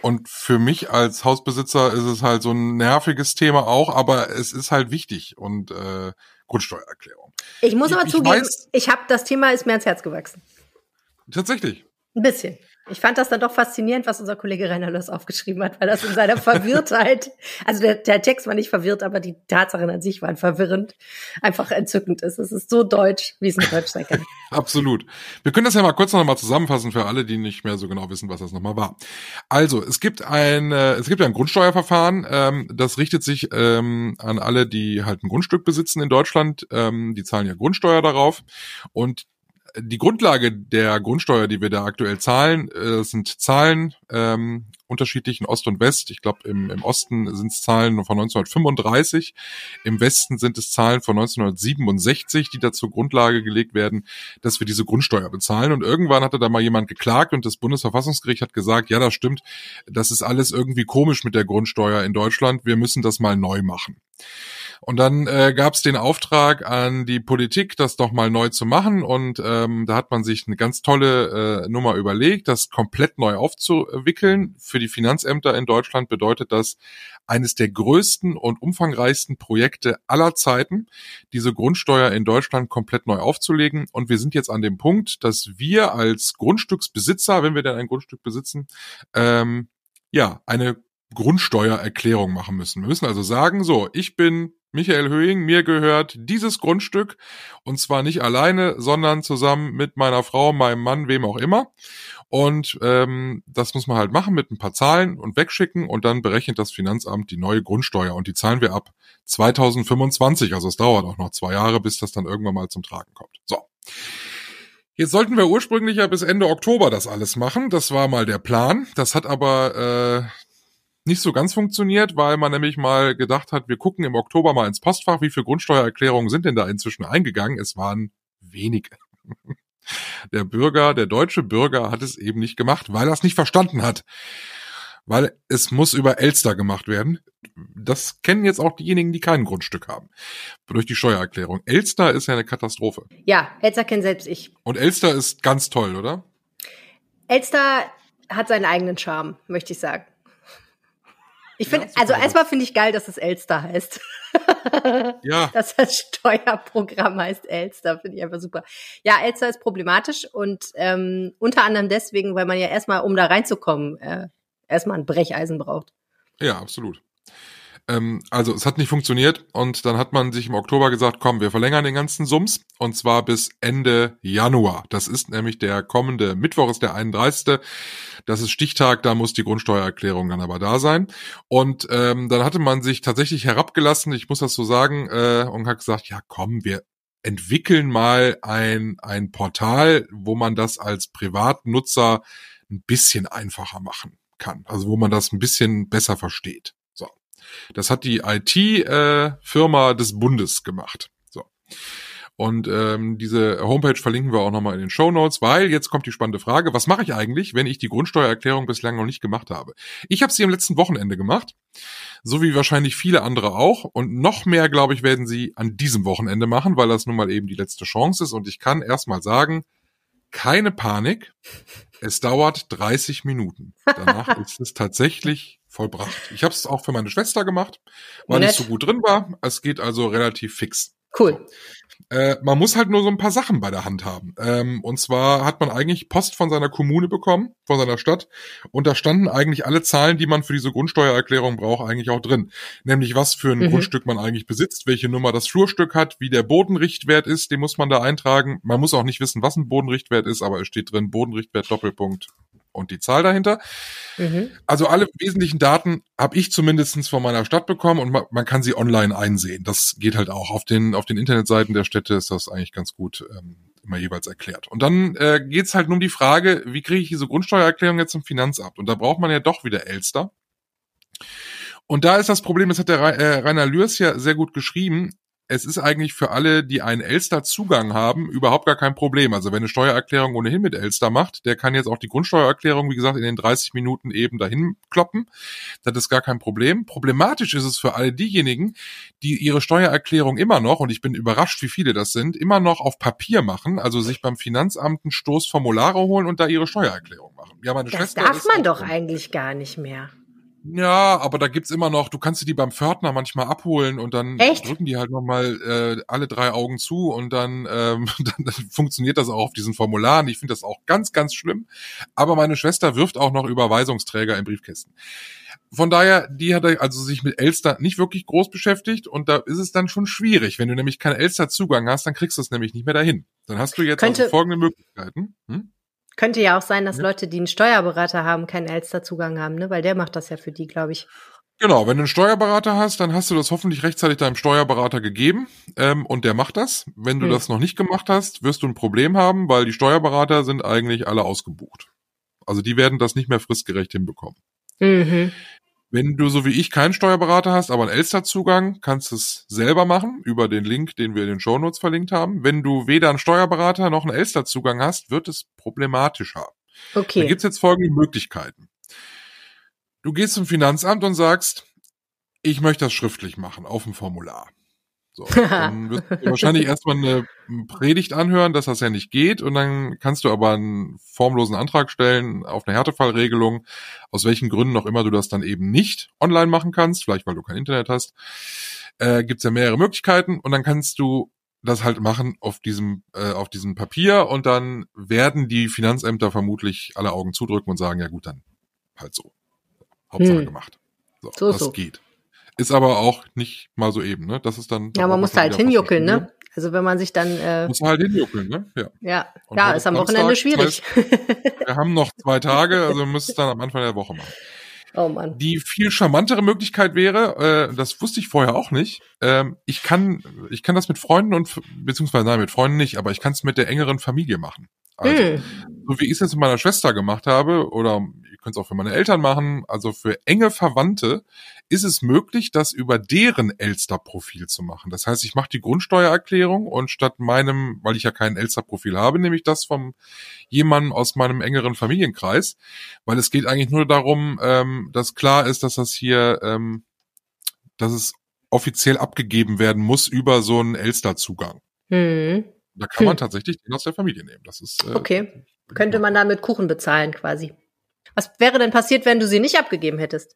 Und für mich als Hausbesitzer ist es halt so ein nerviges Thema auch, aber es ist halt wichtig und äh, Grundsteuererklärung. Ich muss aber ich, zugeben, ich, ich habe das Thema ist mir ans Herz gewachsen. Tatsächlich. Ein bisschen. Ich fand das dann doch faszinierend, was unser Kollege Rainer Löss aufgeschrieben hat, weil das in seiner Verwirrtheit, also der, der Text war nicht verwirrt, aber die Tatsachen an sich waren verwirrend, einfach entzückend ist. Es ist so deutsch, wie es in Deutsch sein kann. Absolut. Wir können das ja mal kurz noch mal zusammenfassen für alle, die nicht mehr so genau wissen, was das nochmal war. Also, es gibt ein, äh, es gibt ein Grundsteuerverfahren, ähm, das richtet sich ähm, an alle, die halt ein Grundstück besitzen in Deutschland. Ähm, die zahlen ja Grundsteuer darauf und die Grundlage der Grundsteuer, die wir da aktuell zahlen, äh, sind Zahlen ähm, unterschiedlichen Ost und West. Ich glaube, im, im Osten sind es Zahlen von 1935, im Westen sind es Zahlen von 1967, die da zur Grundlage gelegt werden, dass wir diese Grundsteuer bezahlen. Und irgendwann hatte da mal jemand geklagt und das Bundesverfassungsgericht hat gesagt, ja, das stimmt, das ist alles irgendwie komisch mit der Grundsteuer in Deutschland, wir müssen das mal neu machen. Und dann äh, gab es den Auftrag an die Politik, das doch mal neu zu machen. Und ähm, da hat man sich eine ganz tolle äh, Nummer überlegt, das komplett neu aufzuwickeln. Für die Finanzämter in Deutschland bedeutet das eines der größten und umfangreichsten Projekte aller Zeiten, diese Grundsteuer in Deutschland komplett neu aufzulegen. Und wir sind jetzt an dem Punkt, dass wir als Grundstücksbesitzer, wenn wir denn ein Grundstück besitzen, ähm, ja, eine Grundsteuererklärung machen müssen. Wir müssen also sagen, so, ich bin Michael Höhing, mir gehört dieses Grundstück und zwar nicht alleine, sondern zusammen mit meiner Frau, meinem Mann, wem auch immer. Und ähm, das muss man halt machen mit ein paar Zahlen und wegschicken und dann berechnet das Finanzamt die neue Grundsteuer und die zahlen wir ab 2025. Also es dauert auch noch zwei Jahre, bis das dann irgendwann mal zum Tragen kommt. So. Jetzt sollten wir ursprünglich ja bis Ende Oktober das alles machen. Das war mal der Plan. Das hat aber äh, nicht so ganz funktioniert, weil man nämlich mal gedacht hat, wir gucken im Oktober mal ins Postfach, wie viele Grundsteuererklärungen sind denn da inzwischen eingegangen. Es waren wenige. Der Bürger, der deutsche Bürger hat es eben nicht gemacht, weil er es nicht verstanden hat. Weil es muss über Elster gemacht werden. Das kennen jetzt auch diejenigen, die kein Grundstück haben. Durch die Steuererklärung. Elster ist ja eine Katastrophe. Ja, Elster kennt selbst ich. Und Elster ist ganz toll, oder? Elster hat seinen eigenen Charme, möchte ich sagen. Ich finde, ja, also erstmal finde ich geil, dass es Elster heißt. ja. Dass das Steuerprogramm heißt Elster, finde ich einfach super. Ja, Elster ist problematisch und ähm, unter anderem deswegen, weil man ja erstmal, um da reinzukommen, äh, erstmal ein Brecheisen braucht. Ja, absolut. Ähm, also es hat nicht funktioniert und dann hat man sich im Oktober gesagt, komm, wir verlängern den ganzen Sums und zwar bis Ende Januar. Das ist nämlich der kommende Mittwoch, ist der 31. Das ist Stichtag, da muss die Grundsteuererklärung dann aber da sein. Und ähm, dann hatte man sich tatsächlich herabgelassen, ich muss das so sagen, äh, und hat gesagt, ja komm, wir entwickeln mal ein, ein Portal, wo man das als Privatnutzer ein bisschen einfacher machen kann. Also wo man das ein bisschen besser versteht. Das hat die IT-Firma äh, des Bundes gemacht. So. Und ähm, diese Homepage verlinken wir auch nochmal in den Show Notes, weil jetzt kommt die spannende Frage, was mache ich eigentlich, wenn ich die Grundsteuererklärung bislang noch nicht gemacht habe? Ich habe sie am letzten Wochenende gemacht, so wie wahrscheinlich viele andere auch. Und noch mehr, glaube ich, werden sie an diesem Wochenende machen, weil das nun mal eben die letzte Chance ist. Und ich kann erstmal sagen, keine Panik. Es dauert 30 Minuten. Danach ist es tatsächlich vollbracht. Ich habe es auch für meine Schwester gemacht, weil Nett. ich so gut drin war. Es geht also relativ fix. Cool. Äh, man muss halt nur so ein paar Sachen bei der Hand haben. Ähm, und zwar hat man eigentlich Post von seiner Kommune bekommen, von seiner Stadt. Und da standen eigentlich alle Zahlen, die man für diese Grundsteuererklärung braucht, eigentlich auch drin. Nämlich was für ein mhm. Grundstück man eigentlich besitzt, welche Nummer das Flurstück hat, wie der Bodenrichtwert ist, den muss man da eintragen. Man muss auch nicht wissen, was ein Bodenrichtwert ist, aber es steht drin Bodenrichtwert Doppelpunkt und die Zahl dahinter. Mhm. Also alle wesentlichen Daten habe ich zumindestens von meiner Stadt bekommen und man, man, kann sie online einsehen. Das geht halt auch. Auf den, auf den Internetseiten der Städte ist das eigentlich ganz gut ähm, immer jeweils erklärt. Und dann äh, geht halt nur um die Frage, wie kriege ich diese Grundsteuererklärung jetzt zum Finanzamt? Und da braucht man ja doch wieder Elster. Und da ist das Problem, das hat der äh, Rainer Lürs ja sehr gut geschrieben, es ist eigentlich für alle, die einen Elster-Zugang haben, überhaupt gar kein Problem. Also wenn eine Steuererklärung ohnehin mit Elster macht, der kann jetzt auch die Grundsteuererklärung, wie gesagt, in den 30 Minuten eben dahin kloppen. Das ist gar kein Problem. Problematisch ist es für alle diejenigen, die ihre Steuererklärung immer noch, und ich bin überrascht, wie viele das sind, immer noch auf Papier machen, also sich beim Finanzamt einen Stoß Formulare holen und da ihre Steuererklärung machen. Ja, meine das Schwester darf man doch eigentlich gar nicht mehr. Ja, aber da gibt's immer noch, du kannst die beim Pförtner manchmal abholen und dann Echt? drücken die halt nochmal äh, alle drei Augen zu und dann, ähm, dann, dann funktioniert das auch auf diesen Formularen. Ich finde das auch ganz, ganz schlimm. Aber meine Schwester wirft auch noch Überweisungsträger in Briefkästen. Von daher, die hat also sich mit Elster nicht wirklich groß beschäftigt und da ist es dann schon schwierig. Wenn du nämlich keinen Elster-Zugang hast, dann kriegst du es nämlich nicht mehr dahin. Dann hast du jetzt also Könnte, also folgende Möglichkeiten. Hm? Könnte ja auch sein, dass ja. Leute, die einen Steuerberater haben, keinen Elster-Zugang haben, ne? Weil der macht das ja für die, glaube ich. Genau, wenn du einen Steuerberater hast, dann hast du das hoffentlich rechtzeitig deinem Steuerberater gegeben ähm, und der macht das. Wenn du hm. das noch nicht gemacht hast, wirst du ein Problem haben, weil die Steuerberater sind eigentlich alle ausgebucht. Also die werden das nicht mehr fristgerecht hinbekommen. Mhm. Wenn du so wie ich keinen Steuerberater hast, aber einen Elster-Zugang, kannst du es selber machen über den Link, den wir in den Shownotes verlinkt haben. Wenn du weder einen Steuerberater noch einen Elster-Zugang hast, wird es problematischer. Okay. Da gibt's jetzt folgende Möglichkeiten. Du gehst zum Finanzamt und sagst, ich möchte das schriftlich machen auf dem Formular. So, dann wirst du wahrscheinlich erstmal eine Predigt anhören, dass das ja nicht geht. Und dann kannst du aber einen formlosen Antrag stellen auf eine Härtefallregelung, aus welchen Gründen auch immer du das dann eben nicht online machen kannst, vielleicht weil du kein Internet hast, äh, gibt ja mehrere Möglichkeiten. Und dann kannst du das halt machen auf diesem äh, auf diesem Papier. Und dann werden die Finanzämter vermutlich alle Augen zudrücken und sagen ja gut dann halt so. Hauptsache hm. gemacht. So, so das so. geht ist aber auch nicht mal so eben, ne? Das ist dann. Ja, man muss halt hinjuckeln, ne? Also wenn man sich dann. Äh, muss halt hinjuckeln, ne? Ja. Ja, ja ist am Wochenende Samstag, schwierig. Das heißt, wir haben noch zwei Tage, also wir müssen es dann am Anfang der Woche machen. Oh Mann. Die viel charmantere Möglichkeit wäre, äh, das wusste ich vorher auch nicht. Ähm, ich kann, ich kann das mit Freunden und beziehungsweise nein, mit Freunden nicht, aber ich kann es mit der engeren Familie machen. Also, hm. so wie ich es jetzt mit meiner Schwester gemacht habe, oder ihr könnt es auch für meine Eltern machen, also für enge Verwandte ist es möglich, das über deren Elster-Profil zu machen. Das heißt, ich mache die Grundsteuererklärung und statt meinem, weil ich ja kein Elster-Profil habe, nehme ich das vom jemandem aus meinem engeren Familienkreis, weil es geht eigentlich nur darum, ähm, dass klar ist, dass das hier, ähm, dass es offiziell abgegeben werden muss über so einen Elster-Zugang. Hm. Da kann man hm. tatsächlich den aus der Familie nehmen. Das ist äh, okay. Könnte man damit Kuchen bezahlen quasi. Was wäre denn passiert, wenn du sie nicht abgegeben hättest?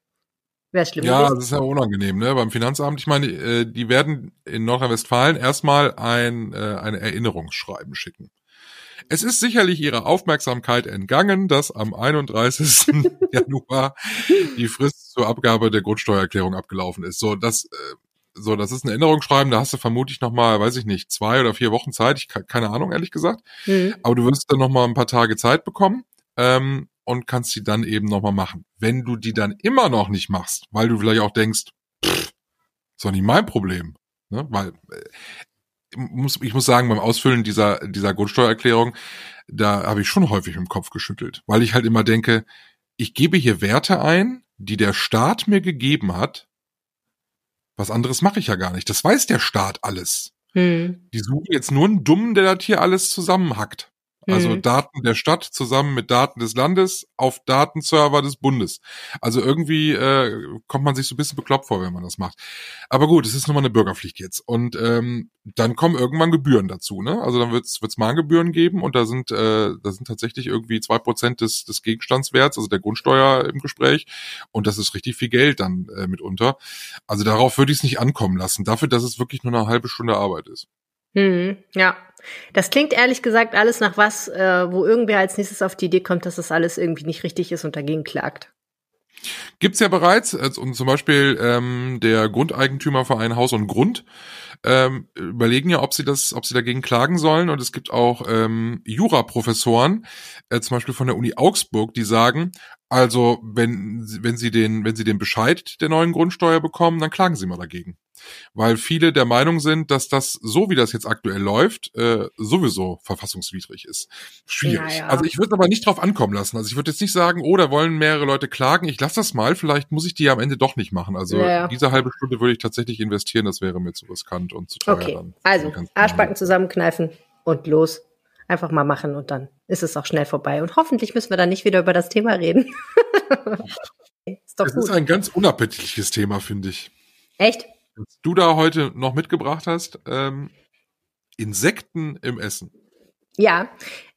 Wäre schlimm. Ja, gewesen. das ist ja unangenehm, ne? Beim Finanzamt, ich meine, äh, die werden in Nordrhein-Westfalen erstmal ein, äh, ein Erinnerungsschreiben schicken. Es ist sicherlich ihrer Aufmerksamkeit entgangen, dass am 31. Januar die Frist zur Abgabe der Grundsteuererklärung abgelaufen ist. So, das, äh, so, das ist ein Erinnerungsschreiben, da hast du vermutlich noch mal, weiß ich nicht, zwei oder vier Wochen Zeit. Ich keine Ahnung, ehrlich gesagt. Mhm. Aber du wirst dann noch mal ein paar Tage Zeit bekommen. Ähm, und kannst sie dann eben nochmal machen. Wenn du die dann immer noch nicht machst, weil du vielleicht auch denkst, pff, ist doch nicht mein Problem, ne? weil äh, muss, ich muss sagen, beim Ausfüllen dieser, dieser Grundsteuererklärung, da habe ich schon häufig im Kopf geschüttelt, weil ich halt immer denke, ich gebe hier Werte ein, die der Staat mir gegeben hat. Was anderes mache ich ja gar nicht. Das weiß der Staat alles. Hm. Die suchen jetzt nur einen Dummen, der das hier alles zusammenhackt. Also mhm. Daten der Stadt zusammen mit Daten des Landes auf Datenserver des Bundes. Also irgendwie äh, kommt man sich so ein bisschen bekloppt vor, wenn man das macht. Aber gut, es ist nun mal eine Bürgerpflicht jetzt. Und ähm, dann kommen irgendwann Gebühren dazu. Ne? Also dann wird es Mahngebühren geben und da sind äh, da sind tatsächlich irgendwie zwei Prozent des, des Gegenstandswerts, also der Grundsteuer im Gespräch. Und das ist richtig viel Geld dann äh, mitunter. Also darauf würde ich es nicht ankommen lassen. Dafür, dass es wirklich nur eine halbe Stunde Arbeit ist. Hm, ja. Das klingt ehrlich gesagt alles nach was, äh, wo irgendwer als nächstes auf die Idee kommt, dass das alles irgendwie nicht richtig ist und dagegen klagt. Gibt's ja bereits, und zum Beispiel ähm, der Grundeigentümerverein Haus und Grund ähm, überlegen ja, ob sie das, ob sie dagegen klagen sollen. Und es gibt auch ähm, Juraprofessoren, äh, zum Beispiel von der Uni Augsburg, die sagen, also wenn, wenn sie den, wenn sie den Bescheid der neuen Grundsteuer bekommen, dann klagen sie mal dagegen weil viele der Meinung sind, dass das, so wie das jetzt aktuell läuft, äh, sowieso verfassungswidrig ist. Schwierig. Ja, ja. Also ich würde aber nicht drauf ankommen lassen. Also ich würde jetzt nicht sagen, oh, da wollen mehrere Leute klagen, ich lasse das mal, vielleicht muss ich die am Ende doch nicht machen. Also ja, diese halbe Stunde würde ich tatsächlich investieren, das wäre mir zu riskant und zu teuer. Okay, dann. also Arschbacken zusammenkneifen und los. Einfach mal machen und dann ist es auch schnell vorbei. Und hoffentlich müssen wir dann nicht wieder über das Thema reden. ist doch es gut. ist ein ganz unappetitliches Thema, finde ich. Echt? was du da heute noch mitgebracht hast, ähm, Insekten im Essen. Ja,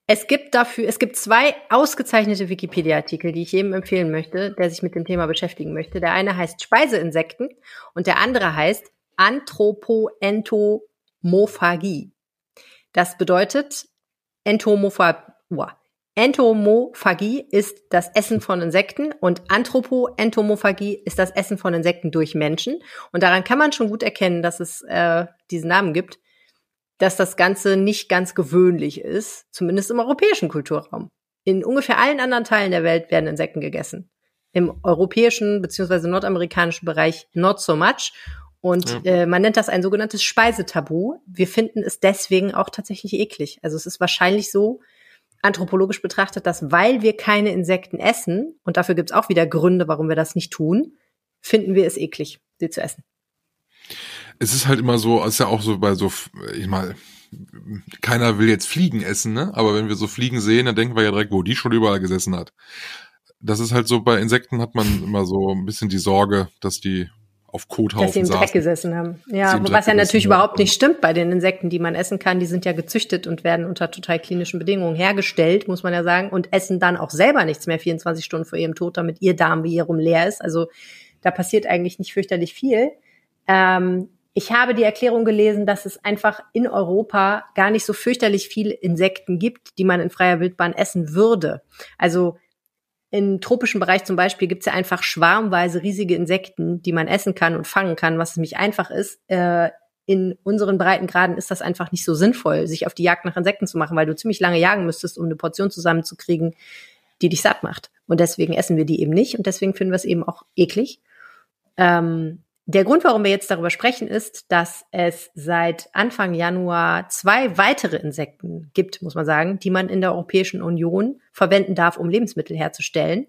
es gibt dafür, es gibt zwei ausgezeichnete Wikipedia-Artikel, die ich jedem empfehlen möchte, der sich mit dem Thema beschäftigen möchte. Der eine heißt Speiseinsekten und der andere heißt Anthropoentomophagie. Das bedeutet Entomophagie. Entomophagie ist das Essen von Insekten und Anthropoentomophagie ist das Essen von Insekten durch Menschen. Und daran kann man schon gut erkennen, dass es äh, diesen Namen gibt, dass das Ganze nicht ganz gewöhnlich ist, zumindest im europäischen Kulturraum. In ungefähr allen anderen Teilen der Welt werden Insekten gegessen. Im europäischen bzw. nordamerikanischen Bereich not so much. Und ja. äh, man nennt das ein sogenanntes Speisetabu. Wir finden es deswegen auch tatsächlich eklig. Also es ist wahrscheinlich so, anthropologisch betrachtet, dass weil wir keine Insekten essen, und dafür gibt es auch wieder Gründe, warum wir das nicht tun, finden wir es eklig, sie zu essen. Es ist halt immer so, es ist ja auch so bei so, ich mal, keiner will jetzt Fliegen essen, ne? Aber wenn wir so Fliegen sehen, dann denken wir ja direkt, wo die schon überall gesessen hat. Das ist halt so, bei Insekten hat man immer so ein bisschen die Sorge, dass die auf Kothaufen Dass sie im Dreck gesessen haben. Ja, was ja natürlich überhaupt nicht stimmt bei den Insekten, die man essen kann. Die sind ja gezüchtet und werden unter total klinischen Bedingungen hergestellt, muss man ja sagen, und essen dann auch selber nichts mehr 24 Stunden vor ihrem Tod, damit ihr Darm wiederum leer ist. Also da passiert eigentlich nicht fürchterlich viel. Ähm, ich habe die Erklärung gelesen, dass es einfach in Europa gar nicht so fürchterlich viel Insekten gibt, die man in freier Wildbahn essen würde. Also im tropischen Bereich zum Beispiel gibt es ja einfach schwarmweise riesige Insekten, die man essen kann und fangen kann, was nämlich einfach ist. Äh, in unseren Breitengraden ist das einfach nicht so sinnvoll, sich auf die Jagd nach Insekten zu machen, weil du ziemlich lange jagen müsstest, um eine Portion zusammenzukriegen, die dich satt macht. Und deswegen essen wir die eben nicht und deswegen finden wir es eben auch eklig. Ähm, der Grund, warum wir jetzt darüber sprechen, ist, dass es seit Anfang Januar zwei weitere Insekten gibt, muss man sagen, die man in der Europäischen Union verwenden darf, um Lebensmittel herzustellen.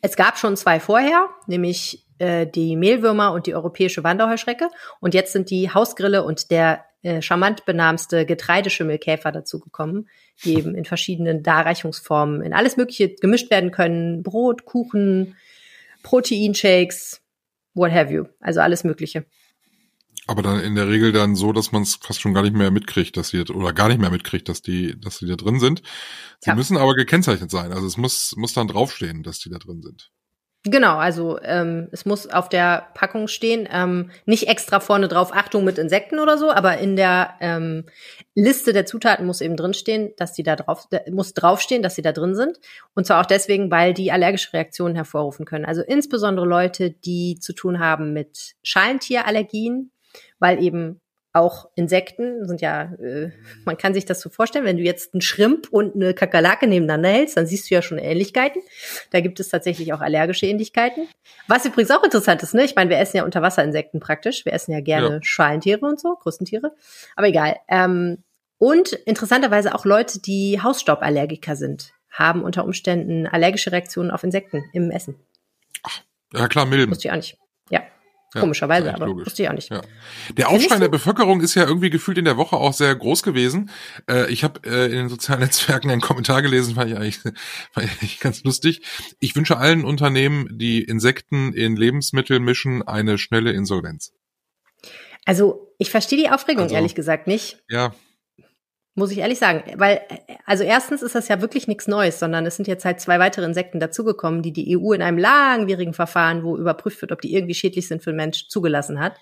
Es gab schon zwei vorher, nämlich äh, die Mehlwürmer und die europäische Wanderheuschrecke. Und jetzt sind die Hausgrille und der äh, charmant benamste Getreideschimmelkäfer dazugekommen, die eben in verschiedenen Darreichungsformen in alles Mögliche gemischt werden können. Brot, Kuchen, Proteinshakes, what have you. Also alles Mögliche. Aber dann in der Regel dann so, dass man es fast schon gar nicht mehr mitkriegt, dass sie oder gar nicht mehr mitkriegt, dass die, dass sie da drin sind. Sie ja. müssen aber gekennzeichnet sein. Also es muss, muss dann draufstehen, dass die da drin sind. Genau, also ähm, es muss auf der Packung stehen, ähm, nicht extra vorne drauf Achtung mit Insekten oder so, aber in der ähm, Liste der Zutaten muss eben drinstehen, dass die da drauf muss draufstehen, dass sie da drin sind und zwar auch deswegen, weil die allergische Reaktionen hervorrufen können. Also insbesondere Leute, die zu tun haben mit Schalentierallergien, weil eben auch Insekten sind ja, äh, man kann sich das so vorstellen, wenn du jetzt einen Schrimp und eine Kakerlake nebeneinander hältst, dann siehst du ja schon Ähnlichkeiten. Da gibt es tatsächlich auch allergische Ähnlichkeiten. Was übrigens auch interessant ist, ne? Ich meine, wir essen ja Unterwasserinsekten praktisch. Wir essen ja gerne ja. Schalentiere und so, Krustentiere. Aber egal. Ähm, und interessanterweise auch Leute, die Hausstauballergiker sind, haben unter Umständen allergische Reaktionen auf Insekten im Essen. Ja klar, Milben. Wusste ich auch nicht. Komischerweise, ja, aber logisch. wusste ich auch nicht. Ja. Der Aufschrei der Bevölkerung ist ja irgendwie gefühlt in der Woche auch sehr groß gewesen. Äh, ich habe äh, in den sozialen Netzwerken einen Kommentar gelesen, fand ich eigentlich, fand ich eigentlich ganz lustig. Ich wünsche allen Unternehmen, die Insekten in Lebensmittel mischen, eine schnelle Insolvenz. Also ich verstehe die Aufregung also, ehrlich gesagt nicht. Ja. Muss ich ehrlich sagen. Weil, also erstens ist das ja wirklich nichts Neues, sondern es sind jetzt halt zwei weitere Insekten dazugekommen, die die EU in einem langwierigen Verfahren, wo überprüft wird, ob die irgendwie schädlich sind für den Mensch, zugelassen hat.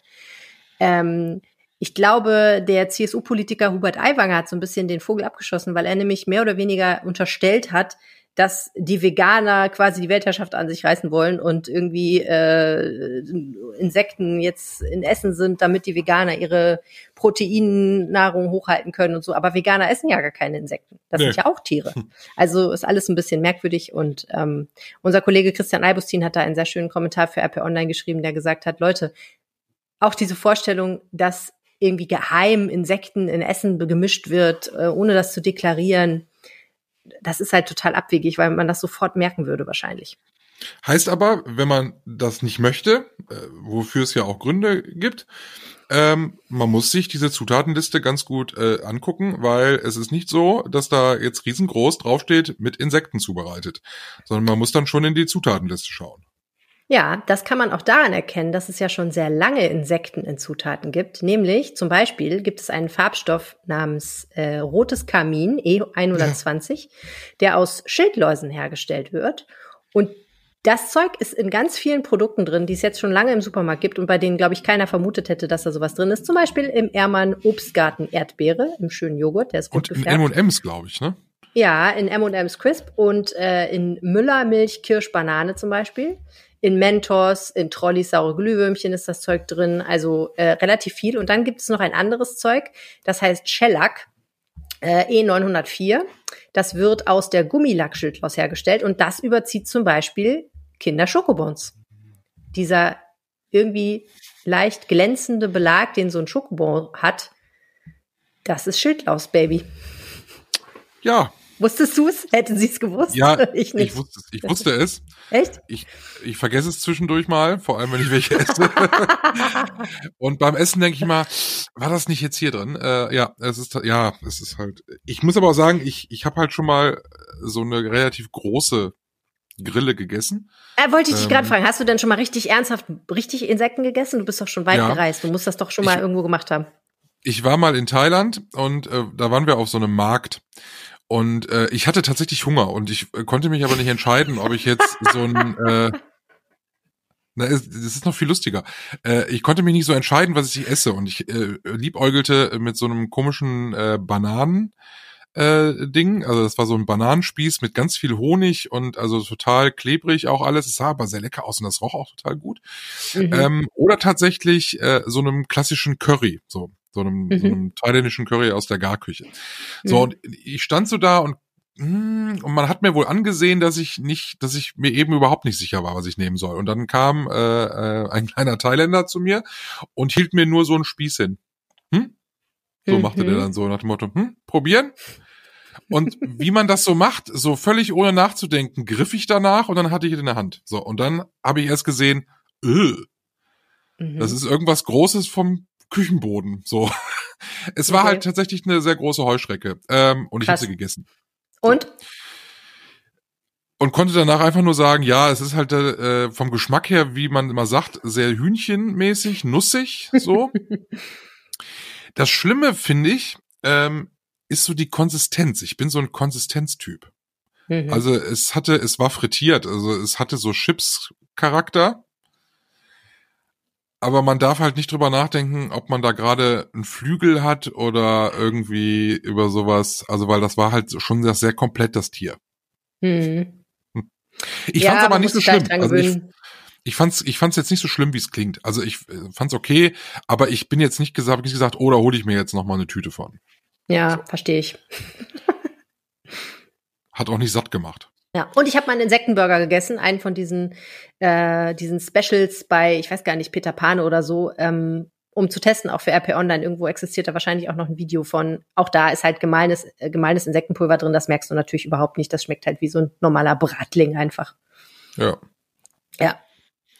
Ähm, Ich glaube, der CSU-Politiker Hubert Aiwanger hat so ein bisschen den Vogel abgeschossen, weil er nämlich mehr oder weniger unterstellt hat, dass die Veganer quasi die Weltherrschaft an sich reißen wollen und irgendwie äh, Insekten jetzt in Essen sind, damit die Veganer ihre Proteinnahrung hochhalten können und so. Aber Veganer essen ja gar keine Insekten. Das nee. sind ja auch Tiere. Also ist alles ein bisschen merkwürdig. Und ähm, unser Kollege Christian Albustin hat da einen sehr schönen Kommentar für RP Online geschrieben, der gesagt hat, Leute, auch diese Vorstellung, dass irgendwie geheim Insekten in Essen gemischt wird, äh, ohne das zu deklarieren, das ist halt total abwegig, weil man das sofort merken würde wahrscheinlich. Heißt aber, wenn man das nicht möchte, äh, wofür es ja auch Gründe gibt, ähm, man muss sich diese Zutatenliste ganz gut äh, angucken, weil es ist nicht so, dass da jetzt riesengroß draufsteht, mit Insekten zubereitet, sondern man muss dann schon in die Zutatenliste schauen. Ja, das kann man auch daran erkennen, dass es ja schon sehr lange Insekten in Zutaten gibt. Nämlich zum Beispiel gibt es einen Farbstoff namens äh, rotes Kamin E120, ja. der aus Schildläusen hergestellt wird. Und das Zeug ist in ganz vielen Produkten drin, die es jetzt schon lange im Supermarkt gibt und bei denen, glaube ich, keiner vermutet hätte, dass da sowas drin ist. Zum Beispiel im Ermann Obstgarten Erdbeere, im schönen Joghurt, der ist gut und gefärbt. Und in M&M's, glaube ich, ne? Ja, in M&M's Crisp und äh, in Müller Milch Kirsch Banane zum Beispiel. In Mentos, in Trolleys saure Glühwürmchen ist das Zeug drin, also äh, relativ viel. Und dann gibt es noch ein anderes Zeug, das heißt Shellac, äh, E904. Das wird aus der Gummilackschildloss hergestellt und das überzieht zum Beispiel Kinder-Schokobons. Dieser irgendwie leicht glänzende Belag, den so ein Schokobon hat, das ist Schildlaus, Baby. Ja, Wusstest du es? Hätten Sie es gewusst? Ja, ich nicht. Ich wusste, ich wusste es. Echt? Ich, ich vergesse es zwischendurch mal, vor allem wenn ich welche esse. und beim Essen denke ich mal, war das nicht jetzt hier drin? Äh, ja, es ist ja, es ist halt. Ich muss aber auch sagen, ich ich habe halt schon mal so eine relativ große Grille gegessen. Äh, wollte ich dich ähm, gerade fragen, hast du denn schon mal richtig ernsthaft richtig Insekten gegessen? Du bist doch schon weit ja, gereist. Du musst das doch schon mal ich, irgendwo gemacht haben. Ich war mal in Thailand und äh, da waren wir auf so einem Markt und äh, ich hatte tatsächlich Hunger und ich äh, konnte mich aber nicht entscheiden, ob ich jetzt so ein äh, na, das ist noch viel lustiger. Äh, ich konnte mich nicht so entscheiden, was ich esse. Und ich äh, liebäugelte mit so einem komischen äh, Bananen. Äh, Ding, also das war so ein Bananenspieß mit ganz viel Honig und also total klebrig auch alles. Es sah aber sehr lecker aus und das roch auch total gut. Mhm. Ähm, oder tatsächlich äh, so einem klassischen Curry, so so einem, mhm. so einem thailändischen Curry aus der Garküche. So, mhm. und ich stand so da und hm, und man hat mir wohl angesehen, dass ich nicht, dass ich mir eben überhaupt nicht sicher war, was ich nehmen soll. Und dann kam äh, äh, ein kleiner Thailänder zu mir und hielt mir nur so einen Spieß hin. Hm? So mhm. machte der dann so nach dem Motto, hm, probieren. Und wie man das so macht, so völlig ohne nachzudenken, griff ich danach und dann hatte ich es in der Hand. So, und dann habe ich erst gesehen, öh, das ist irgendwas Großes vom Küchenboden. So. Es war okay. halt tatsächlich eine sehr große Heuschrecke. Ähm, und ich habe sie gegessen. Und? So. Und konnte danach einfach nur sagen, ja, es ist halt äh, vom Geschmack her, wie man immer sagt, sehr hühnchenmäßig, nussig, so. das Schlimme, finde ich, ähm, ist so die Konsistenz. Ich bin so ein Konsistenztyp. Mhm. Also es hatte, es war frittiert, also es hatte so Chips-Charakter aber man darf halt nicht drüber nachdenken, ob man da gerade einen Flügel hat oder irgendwie über sowas. Also, weil das war halt schon sehr, sehr komplett, das Tier. Hm. Ich ja, fand's aber nicht so schlimm. Also ich, ich fand's, ich fand's jetzt nicht so schlimm, wie es klingt. Also ich äh, fand's okay, aber ich bin jetzt nicht gesagt, nicht gesagt, oh, da hole ich mir jetzt noch mal eine Tüte von. Ja, so. verstehe ich. Hat auch nicht satt gemacht. Ja, und ich habe mal einen Insektenburger gegessen, einen von diesen, äh, diesen Specials bei, ich weiß gar nicht, Peter Pane oder so, ähm, um zu testen, auch für RP Online. Irgendwo existiert da wahrscheinlich auch noch ein Video von. Auch da ist halt gemeines, äh, gemeines Insektenpulver drin, das merkst du natürlich überhaupt nicht. Das schmeckt halt wie so ein normaler Bratling einfach. Ja. Ja.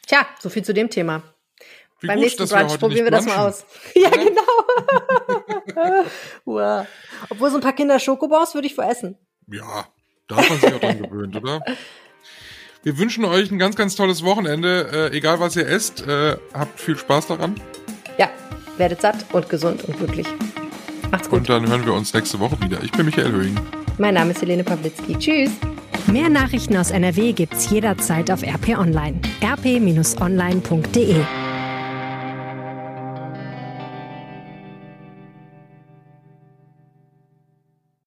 Tja, so viel zu dem Thema. Wie Beim gut, nächsten Brunch wir probieren wir das mal aus. ja, genau. wow. Obwohl so ein paar Kinder Schokobons würde ich vor essen. Ja, da hat man sich auch dran gewöhnt, oder? Wir wünschen euch ein ganz, ganz tolles Wochenende. Äh, egal, was ihr esst, äh, habt viel Spaß daran. Ja, werdet satt und gesund und glücklich. Macht's gut. Und dann hören wir uns nächste Woche wieder. Ich bin Michael Höhing. Mein Name ist Helene Pawlitzki. Tschüss. Mehr Nachrichten aus NRW gibt's jederzeit auf RP Online. rp-online.de